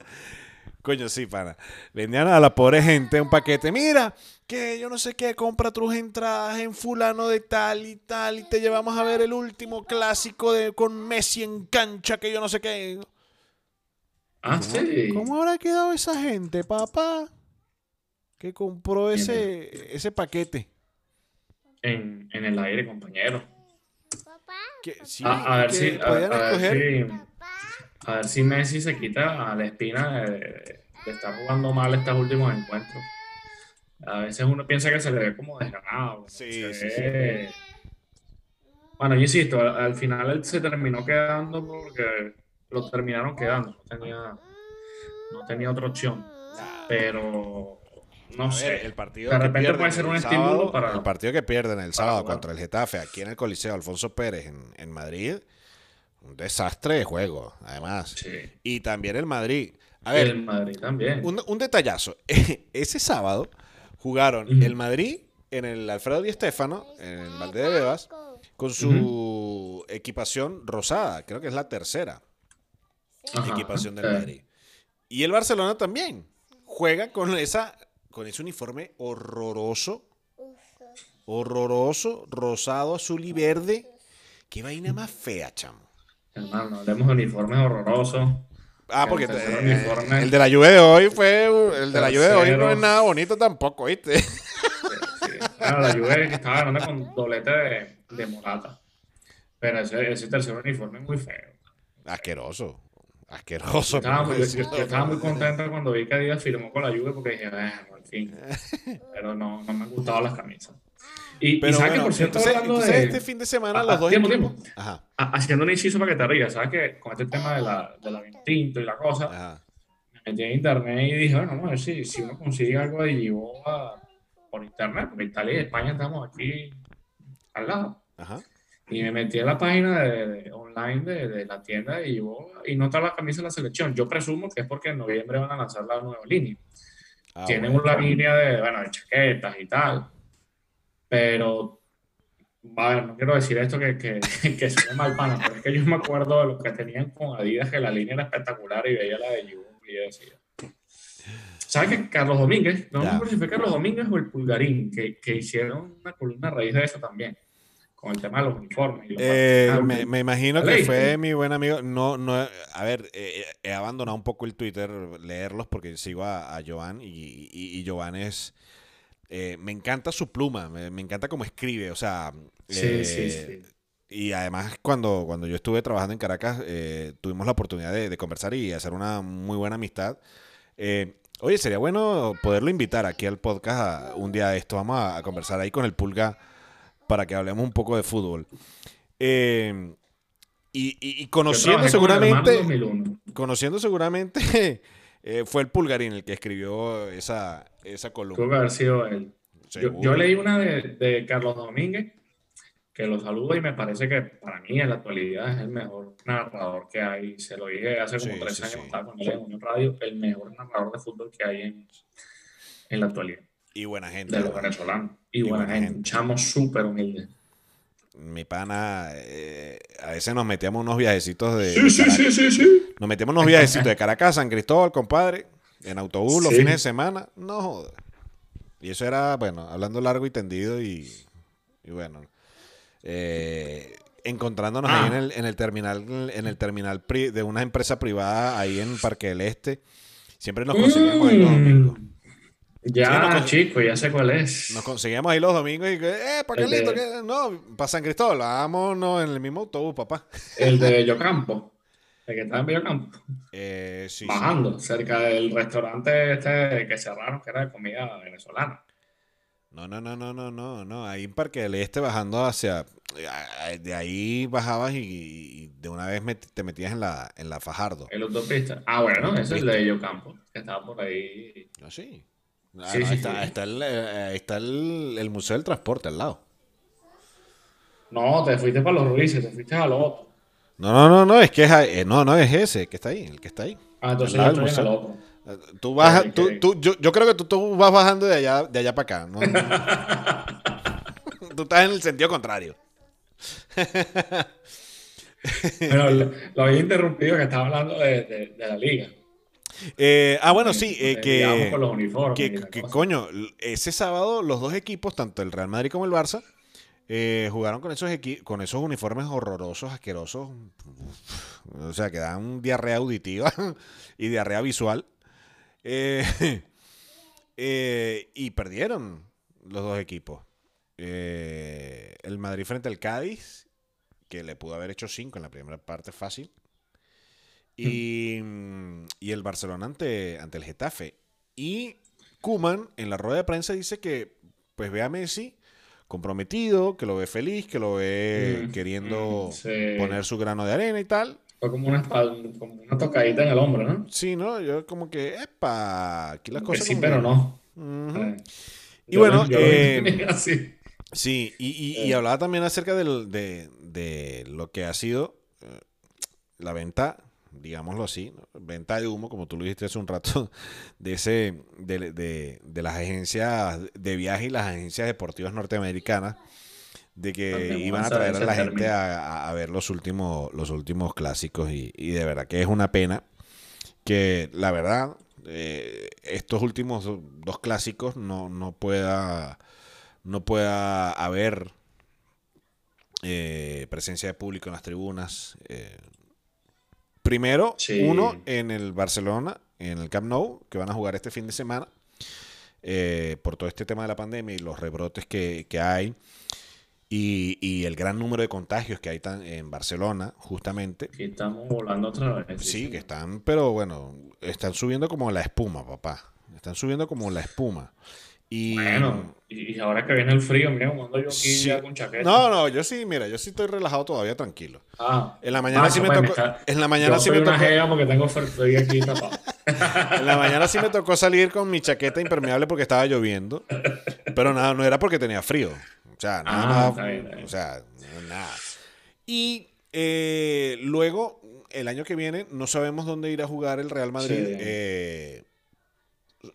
S1: Coño, sí, pana. Vendían a la pobre gente un paquete. Mira, que yo no sé qué, compra tus entradas en fulano de tal y tal y te llevamos a ver el último clásico de con Messi en cancha, que yo no sé qué.
S2: Ah, sí.
S1: ¿Cómo habrá quedado esa gente, papá? Que compró ese, ese paquete.
S2: En, el aire, compañero.
S1: a, ver si,
S2: a ver si Messi se quita la espina de, estar jugando mal estos últimos encuentros. A veces uno piensa que se le ve como desganado. Sí, sí, Bueno, yo insisto, al, final él se terminó quedando porque lo terminaron quedando. No tenía, no tenía otra opción. Pero no sé.
S1: el partido
S2: de repente puede ser un estímulo para.
S1: El partido que pierden el sábado contra el Getafe aquí en el Coliseo Alfonso Pérez en, en Madrid un desastre de juego, además. Y también el Madrid. A ver,
S2: el Madrid también.
S1: Un, detallazo. *laughs* Ese sábado jugaron el Madrid en el Alfredo Di Stéfano, en el Valde de Bebas, con su equipación rosada. Creo que es la tercera equipación del Madrid. Y el Barcelona también. Juega con esa con ese uniforme horroroso. Horroroso, rosado, azul y verde. Qué vaina más fea, chamo.
S2: Hermano, no hablemos de uniformes horrorosos.
S1: Ah, porque el de la lluvia de hoy fue. El de la lluvia de hoy no es nada bonito tampoco, ¿viste? Sí,
S2: la lluvia que estaba ganando con doblete de, de morata. Pero ese, ese tercer uniforme es muy feo.
S1: Asqueroso. Asqueroso.
S2: estaba, muy, estaba muy contento cuando vi que Adidas firmó con la lluvia porque dije, bueno, al fin. *laughs* Pero no, no me han gustado las camisas. Y, Pero ¿sabes que por cierto,
S1: entonces, de... este fin de semana ah, los dos
S2: tiempo, tiempo. Ajá. Haciendo un inciso para que te rías, ¿sabes que con este tema de la, de la tinto y la cosa, Ajá. me metí en internet y dije, bueno, vamos a ver si, si uno consigue algo de Giboa por internet, porque Italia y España estamos aquí al lado. Ajá. Y me metí en la página de, online de, de, la tienda de Giboa y no está la camisa de la selección. Yo presumo que es porque en noviembre van a lanzar la nueva línea. Ah, Tienen una línea de, bueno, de chaquetas y tal pero, a ver, no quiero decir esto que, que, *laughs* que sea mal pana, pero es que yo me acuerdo de lo que tenían con Adidas, que la línea era espectacular y veía la de Juve y decía. ¿Sabes que Carlos Domínguez, no me acuerdo si fue Carlos Domínguez o el Pulgarín, que, que hicieron una columna a raíz de eso también? Con el tema de los uniformes.
S1: Eh, me, me, imagino que fue mi buen amigo. No, no, a ver, eh, he abandonado un poco el Twitter, leerlos porque sigo a, a Joan y, y, y Joan es eh, me encanta su pluma, me, encanta cómo escribe, o sea... Sí, sí, eh, sí. Y además cuando, cuando yo estuve trabajando en Caracas, eh, tuvimos la oportunidad de, conversar y hacer una muy buena amistad. oye, sería bueno poderlo invitar aquí al podcast un día de esto. Vamos a, conversar ahí con el Pulga para que hablemos un poco de fútbol. y, conociendo seguramente... Conociendo seguramente *laughs* Eh, fue el Pulgarín el que escribió esa, esa columna.
S2: Tuvo que haber sido él. Yo, leí una de, Carlos Domínguez, que lo saludo y me parece que para mí en la actualidad es el mejor narrador que hay. Se lo dije hace como tres años, estaba con él en Radio, el mejor narrador de fútbol que hay en, en la actualidad.
S1: Y buena gente.
S2: De los venezolanos. Y, buena, gente. Un chamo súper humilde
S1: mi pana, eh, a veces nos metíamos unos viajecitos de.
S2: Sí, sí, sí, sí, sí,
S1: Nos metíamos unos viajecitos de Caracas San Cristóbal, compadre, en autobús los fines de semana. No joder. Y eso era, bueno, hablando largo y tendido y, bueno. Eh, encontrándonos ahí en ah. el, en el terminal, en el terminal de una empresa privada ahí en Parque del Este. Siempre nos conseguíamos ahí los mm. domingos.
S2: Ya, chico, ya sé cuál es.
S1: Nos conseguíamos ahí los domingos y que, eh, ¿para qué listo? No, para San Cristóbal, vámonos en el mismo autobús, papá.
S2: El de *laughs* Yocampo. El que está en Yocampo. Eh, sí, Bajando, cerca del restaurante este que cerraron, que era de comida venezolana.
S1: No, no, no, no, no, no, no. Ahí en Parque del Este bajando hacia. De ahí bajabas y, de una vez te metías en la, en la Fajardo.
S2: El autopista. Ah, bueno, ese es el de Yocampo, que estaba por ahí.
S1: Ah, sí. Ah, sí, sí, está, está, el, eh, está el, Museo del Transporte al lado.
S2: No, te fuiste para los Ruices, te fuiste al otro.
S1: No, no, no, no, es que es, eh, no, no es ese, que está ahí, el que está ahí.
S2: Ah, entonces yo estoy en el otro.
S1: Eh, tú vas, tú, tú, yo, yo, creo que tú, tú, vas bajando de allá, de allá para acá. ¿no? *laughs* tú estás en el sentido contrario.
S2: Pero lo, había interrumpido que estaba hablando de, de, de la liga.
S1: Eh, ah, bueno, sí, eh, que, coño, ese sábado los dos equipos, tanto el Real Madrid como el Barça, eh, jugaron con esos, con esos uniformes horrorosos, asquerosos, o sea, que dan diarrea auditiva *laughs* y diarrea visual. *laughs* y perdieron los dos equipos. el Madrid frente al Cádiz, que le pudo haber hecho cinco en la primera parte fácil. Y, y el Barcelona ante, ante el Getafe. Y Kuman en la rueda de prensa dice que pues ve a Messi comprometido, que lo ve feliz, que lo ve mm, queriendo mm, poner su grano de arena y tal.
S2: Fue como una, como una tocadita en el hombro, ¿no?
S1: Sí, ¿no? Yo como que, epa, aquí las cosas...
S2: Sí, pero no.
S1: y bueno, eh, *laughs* sí, y, y, y, hablaba también acerca de, de, lo que ha sido eh, la venta digámoslo así, venta de humo, como tú lo dijiste hace un rato, *laughs* de ese, de, las agencias de viaje y las agencias deportivas norteamericanas, de que iban a traer a la gente a, ver los últimos, los últimos clásicos y, de verdad que es una pena que la verdad eh, estos últimos dos clásicos no, no pueda no pueda haber eh, presencia de público en las tribunas. Eh, Primero, uno en el Barcelona, en el Camp Nou, que van a jugar este fin de semana, eh, por todo este tema de la pandemia y los rebrotes que, hay. Y, el gran número de contagios que hay en Barcelona, justamente.
S2: Que estamos volando otra vez.
S1: Sí, que están, pero bueno, están subiendo como la espuma, papá. Están subiendo como la espuma. Y,
S2: bueno, y ahora que viene el frío, mira, cuando yo aquí ya con chaqueta. No,
S1: no, yo sí, mira, yo sí estoy relajado todavía, tranquilo. Ah, en la mañana ah, sí me tocó. en la mañana sí me tocó.
S2: porque tengo aquí tapado. *laughs*
S1: en la mañana sí me tocó salir con mi chaqueta impermeable porque estaba lloviendo. Pero nada, no era porque tenía frío. O sea, nada, ah, O sea, nada. Y eh, luego, el año que viene, no sabemos dónde ir a jugar el Real Madrid. Eh,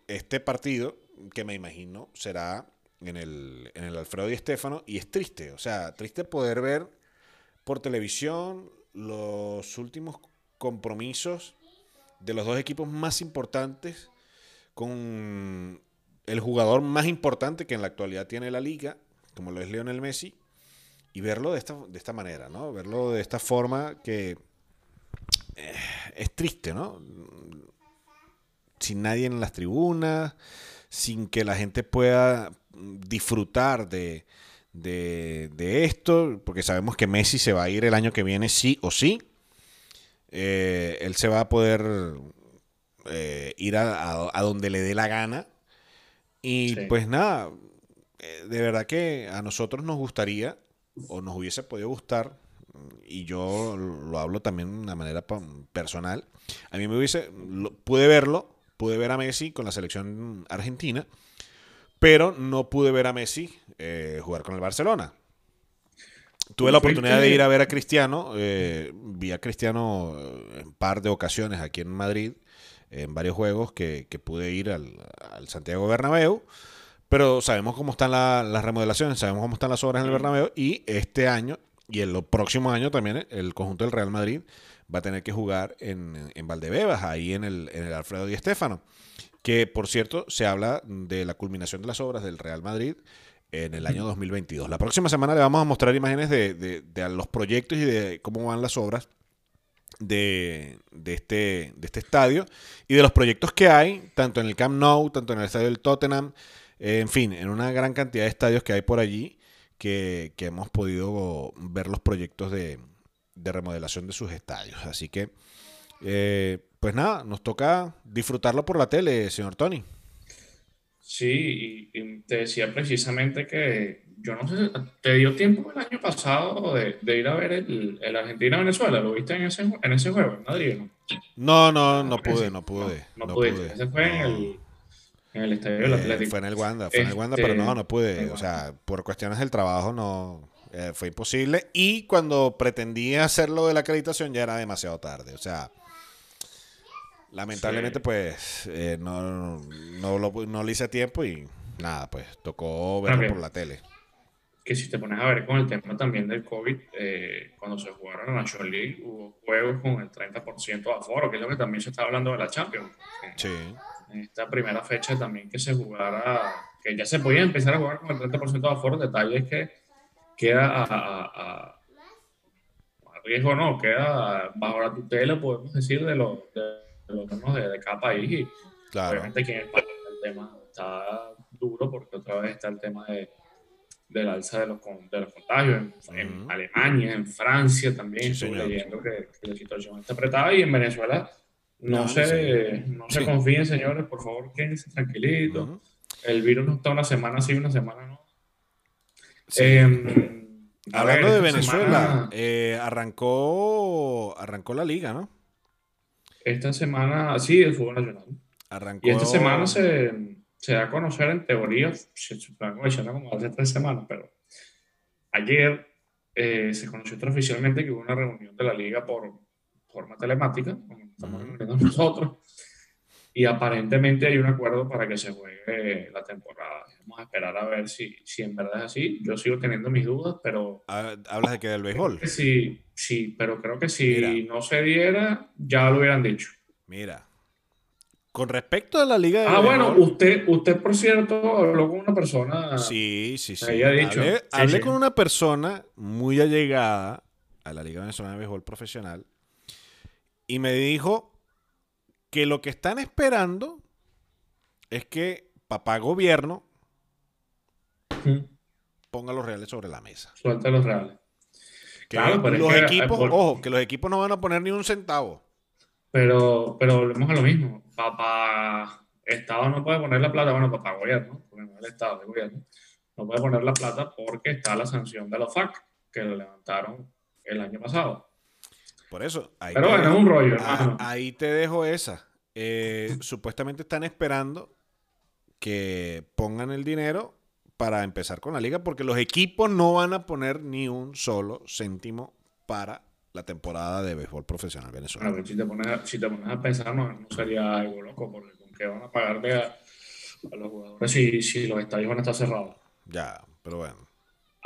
S1: este partido que me imagino será en el, en el Alfredo y Estefano, y es triste, o sea, triste poder ver por televisión los últimos compromisos de los dos equipos más importantes con el jugador más importante que en la actualidad tiene la liga, como lo es Lionel Messi, y verlo de esta, de esta manera, ¿no? Verlo de esta forma que eh, es triste, ¿no? Sin nadie en las tribunas, sin que la gente pueda disfrutar de, esto, porque sabemos que Messi se va a ir el año que viene sí o sí. Eh, él se va a poder eh, ir a, donde le dé la gana. Y pues nada, eh, de verdad que a nosotros nos gustaría, o nos hubiese podido gustar, y yo lo hablo también de una manera personal, a mí me hubiese, pude verlo pude ver a Messi con la selección argentina, pero no pude ver a Messi eh, jugar con el Barcelona. Tuve la oportunidad de ir a ver a Cristiano, eh, vi a Cristiano en un par de ocasiones aquí en Madrid, en varios juegos que, pude ir al, Santiago Bernabéu, pero sabemos cómo están las remodelaciones, sabemos cómo están las obras en el Bernabéu y este año y en los próximos años también el conjunto del Real Madrid va a tener que jugar en, en Valdebebas, ahí en el, en el Alfredo Di Stéfano, que por cierto se habla de la culminación de las obras del Real Madrid en el año 2022. La próxima semana le vamos a mostrar imágenes de, los proyectos y de cómo van las obras de, este, de este estadio y de los proyectos que hay, tanto en el Camp Nou, tanto en el estadio del Tottenham, eh, en fin, en una gran cantidad de estadios que hay por allí que, hemos podido ver los proyectos de, remodelación de sus estadios. Así que, eh, pues nada, nos toca disfrutarlo por la tele, señor Tony.
S2: Sí, y, te decía precisamente que yo no sé, ¿te dio tiempo el año pasado de, ir a ver el, el Argentina-Venezuela? ¿Lo viste en ese, en ese juego, en Madrid?
S1: No, no, no, pude, no pude.
S2: No, pude. Ese fue en el, en el estadio del eh, Atlético.
S1: Fue en el Wanda, fue en el Wanda, pero no, este, no pude. O sea, por cuestiones del trabajo no eh, fue imposible. Y cuando pretendía hacerlo de la acreditación ya era demasiado tarde. O sea, Lamentablemente, pues, eh, no, no, lo, no le hice a tiempo y nada, pues tocó verlo por la tele.
S2: Que si te pones a ver con el tema también del COVID, eh, cuando se jugaron la National League, hubo juegos con el 30% de aforo, que es lo que también se está hablando de la Champions.
S1: Sí.
S2: En esta primera fecha también que se jugara, que ya se podía empezar a jugar con el 30% de aforo, detalle es que queda a, a, riesgo, no, queda bajo la tutela, podemos decir, de los de, de, cada país. Y obviamente aquí en el, tema está duro porque otra vez está el tema de, del alza de los, de los contagios en, Alemania, en Francia también. estoy leyendo que, la situación está apretada y en Venezuela no, se, no se confíen, señores, por favor, quédense tranquilitos. El virus no está una semana sí, una semana no.
S1: Em, Hablando de Venezuela, eh, arrancó, arrancó la liga, ¿no?
S2: esta semana, sí, el fútbol nacional.
S1: Arrancó...
S2: Y esta semana se, se da a conocer en teoría, se como hace tres semanas, pero ayer eh, se conoció oficialmente que hubo una reunión de la liga por forma telemática, como estamos reuniendo nosotros, y aparentemente hay un acuerdo para que se juegue la temporada. Vamos a esperar a ver si, si en verdad es así. Yo sigo teniendo mis dudas, pero...
S1: ¿Hablas de que del béisbol?
S2: Sí, sí, pero creo que si no se diera, ya lo hubieran dicho.
S1: Mira, con respecto a la liga
S2: de Ah, bueno, usted, usted, por cierto, habló con una persona...
S1: Sí, sí, sí. Dicho. Hablé, con una persona muy allegada a la Liga Venezolana de Béisbol Profesional y me dijo que lo que están esperando es que papá gobierno ponga los reales sobre la mesa.
S2: Suelta los reales.
S1: claro, pero los equipos, ojo, que los equipos no van a poner ni un centavo.
S2: Pero, pero volvemos a lo mismo. Papá Estado no puede poner la plata, bueno, papá gobierno, porque no es el Estado, el gobierno, no puede poner la plata porque está la sanción de los FAC, que lo levantaron el año pasado.
S1: Por eso.
S2: Ahí Pero bueno, es un rollo,
S1: Ahí te dejo esa. Eh, *laughs* supuestamente están esperando que pongan el dinero para empezar con la liga, porque los equipos no van a poner ni un solo céntimo para la temporada de béisbol profesional venezolano.
S2: si, te pones a, pensar, no, sería algo loco, porque con qué van a pagarle a, los jugadores si, si, los estadios van a estar cerrados.
S1: Ya, pero bueno.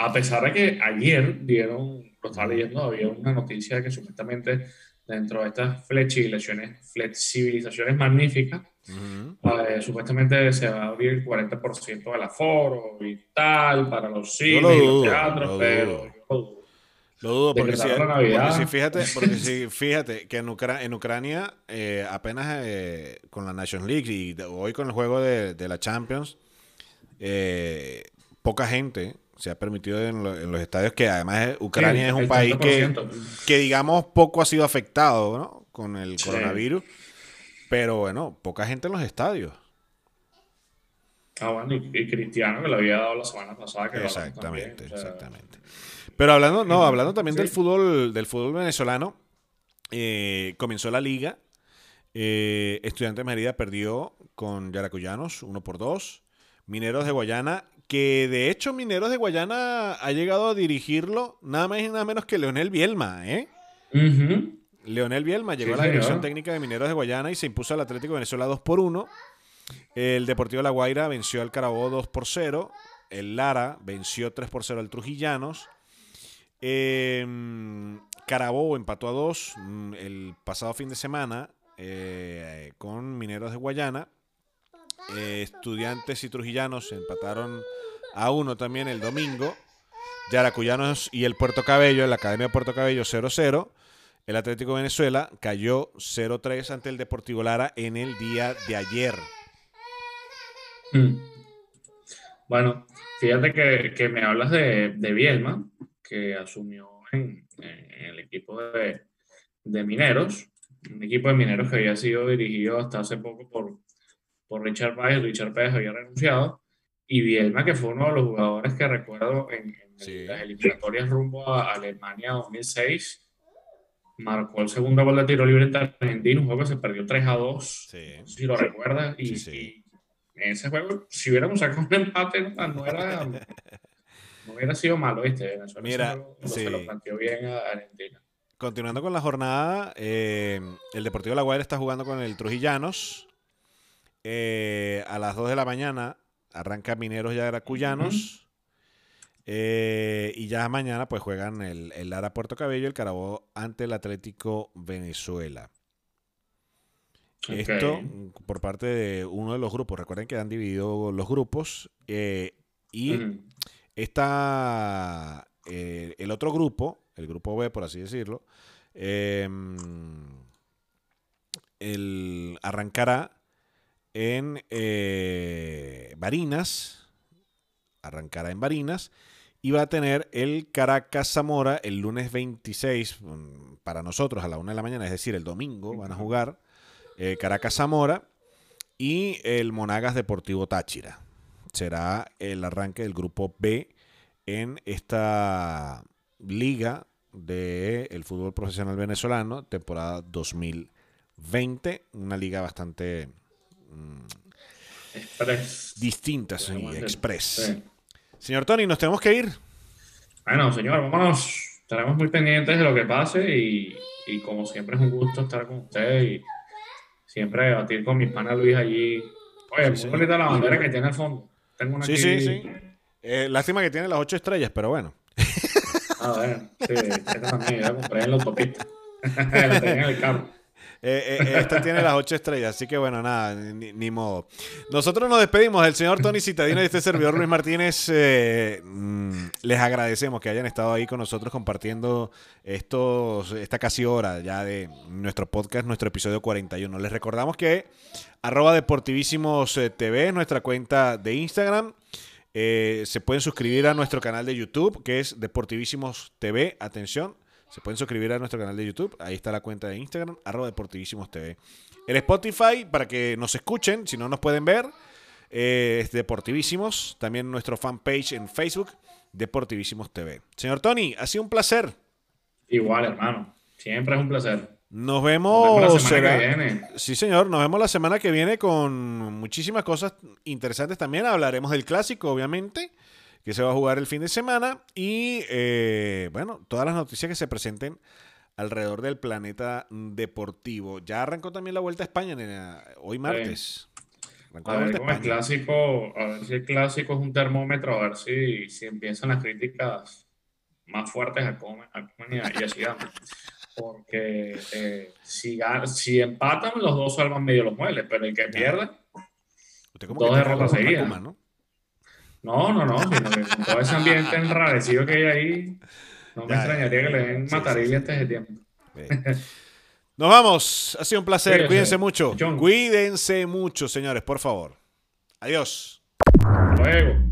S2: A pesar de que ayer dieron lo estaba leyendo, había una noticia de que supuestamente dentro de estas flexibilizaciones, flexibilizaciones magníficas, eh, supuestamente se va a abrir el 40% del aforo y tal para los cines y los teatros, pero
S1: lo dudo. porque, si, fíjate, porque si *laughs* fíjate que en, en Ucrania eh, apenas eh, con la Nations League y hoy con el juego de, de la Champions, poca gente se ha permitido en, los estadios que además Ucrania es un país que, que, digamos poco ha sido afectado ¿no? con el coronavirus, pero bueno, poca gente en los estadios.
S2: Ah, bueno, y, Cristiano que lo había dado la semana pasada.
S1: exactamente, exactamente. Pero hablando, no, hablando también del fútbol, del fútbol venezolano, eh, comenzó la liga Eh, Estudiantes de Mérida perdió con Yaracuyanos 1 por 2. Mineros de Guayana, que de hecho Mineros de Guayana ha llegado a dirigirlo nada más y nada menos que Leonel Bielma, ¿eh? Leonel Bielma llegó a la dirección técnica de Mineros de Guayana y se impuso al Atlético Venezuela 2 por 1. El Deportivo La Guaira venció al Carabobo 2 por 0. El Lara venció 3 por 0 al Trujillanos. Eh, Carabobo empató a 2 mm, el pasado fin de semana eh, con Mineros de Guayana. Eh, estudiantes y Trujillanos empataron a 1 también el domingo. Yaracuyanos y el Puerto Cabello, la Academia de Puerto Cabello 0-0. El Atlético Venezuela cayó 0-3 ante el Deportivo Lara en el día de ayer.
S2: Mm. Bueno, fíjate que, me hablas de, Bielma, que asumió en, el equipo de, Mineros, un equipo de Mineros que había sido dirigido hasta hace poco por, por Richard Páez. Richard Páez había renunciado. Y Bielma, que fue uno de los jugadores que recuerdo en, las eliminatorias rumbo a Alemania 2006, marcó el segundo gol de tiro libre en Argentina, un juego que se perdió 3 a 2, si lo recuerdas. Y, en ese juego, si hubiéramos sacado un empate, no, era, no hubiera sido malo, ¿viste?
S1: Mira,
S2: se lo planteó bien a Argentina.
S1: Continuando con la jornada, eh, el Deportivo La Guaira está jugando con el Trujillanos. Eh, a las 2 de la mañana arranca Mineros y Aracuyanos. Eh, y ya mañana pues juegan el, el Lara Puerto Cabello y el Carabobo ante el Atlético Venezuela. Esto por parte de uno de los grupos. Recuerden que han dividido los grupos. Eh, y está el otro grupo, el grupo B, por así decirlo, em, el, arrancará en Barinas. Arrancará en Barinas y va a tener el Caracas Zamora el lunes 26 mm, para nosotros a la una de la mañana, es decir, el domingo van a jugar eh, Caracas Zamora y el Monagas Deportivo Táchira. Será el arranque del grupo B en esta liga del fútbol profesional venezolano, temporada 2020, una liga bastante mm, distinta, sí, express. Señor Tony, nos tenemos que ir.
S2: Bueno, señor, vámonos. Estaremos muy pendientes de lo que pase y, como siempre es un gusto estar con usted y siempre debatir con mi pana Luis allí. Oye, muy bonita la bandera que tiene al fondo.
S1: Tengo una sí, sí, sí. Eh, lástima que tiene las ocho estrellas, pero bueno.
S2: Ah, bueno, sí, esta también, la compré en la autopista. *laughs* la tenía en el carro.
S1: Eh, eh, esta tiene las ocho estrellas, así que bueno, nada, ni, modo. Nosotros nos despedimos del señor Tony Citadino y este servidor Luis Martínez. Eh, mm, les agradecemos que hayan estado ahí con nosotros compartiendo estos, esta casi hora ya de nuestro podcast, nuestro episodio 41. Les recordamos que arroba deportivísimos TV es nuestra cuenta de Instagram. se pueden suscribir a nuestro canal de YouTube, que es Deportivísimos TV. Atención, se pueden suscribir a nuestro canal de YouTube. Ahí está la cuenta de Instagram, arroba Deportivísimos TV. El Spotify, para que nos escuchen, si no nos pueden ver, eh, es Deportivísimos. También nuestro fanpage en Facebook, Deportivísimos TV. Señor Tony, ha sido un placer.
S2: Igual, hermano. Siempre es un placer.
S1: Nos vemos, la semana que viene. Sí, señor. Nos vemos la semana que viene con muchísimas cosas interesantes también. Hablaremos del clásico, obviamente que se va a jugar el fin de semana y eh, bueno, todas las noticias que se presenten alrededor del planeta deportivo. Ya arrancó también la Vuelta a España hoy martes.
S2: A ver, el clásico, a ver si el clásico es un termómetro, a ver si, si empiezan las críticas más fuertes a Comen, y a Porque eh, si, si empatan, los dos salvan medio los muebles, pero el que pierde, dos derrotas seguidas. ¿no? No, no, no, sino que con todo ese ambiente enrarecido que hay ahí, no me extrañaría que le den matarile antes de tiempo.
S1: Nos vamos, ha sido un placer, cuídense, mucho. Cuídense mucho, señores, por favor. Adiós.
S2: Hasta luego.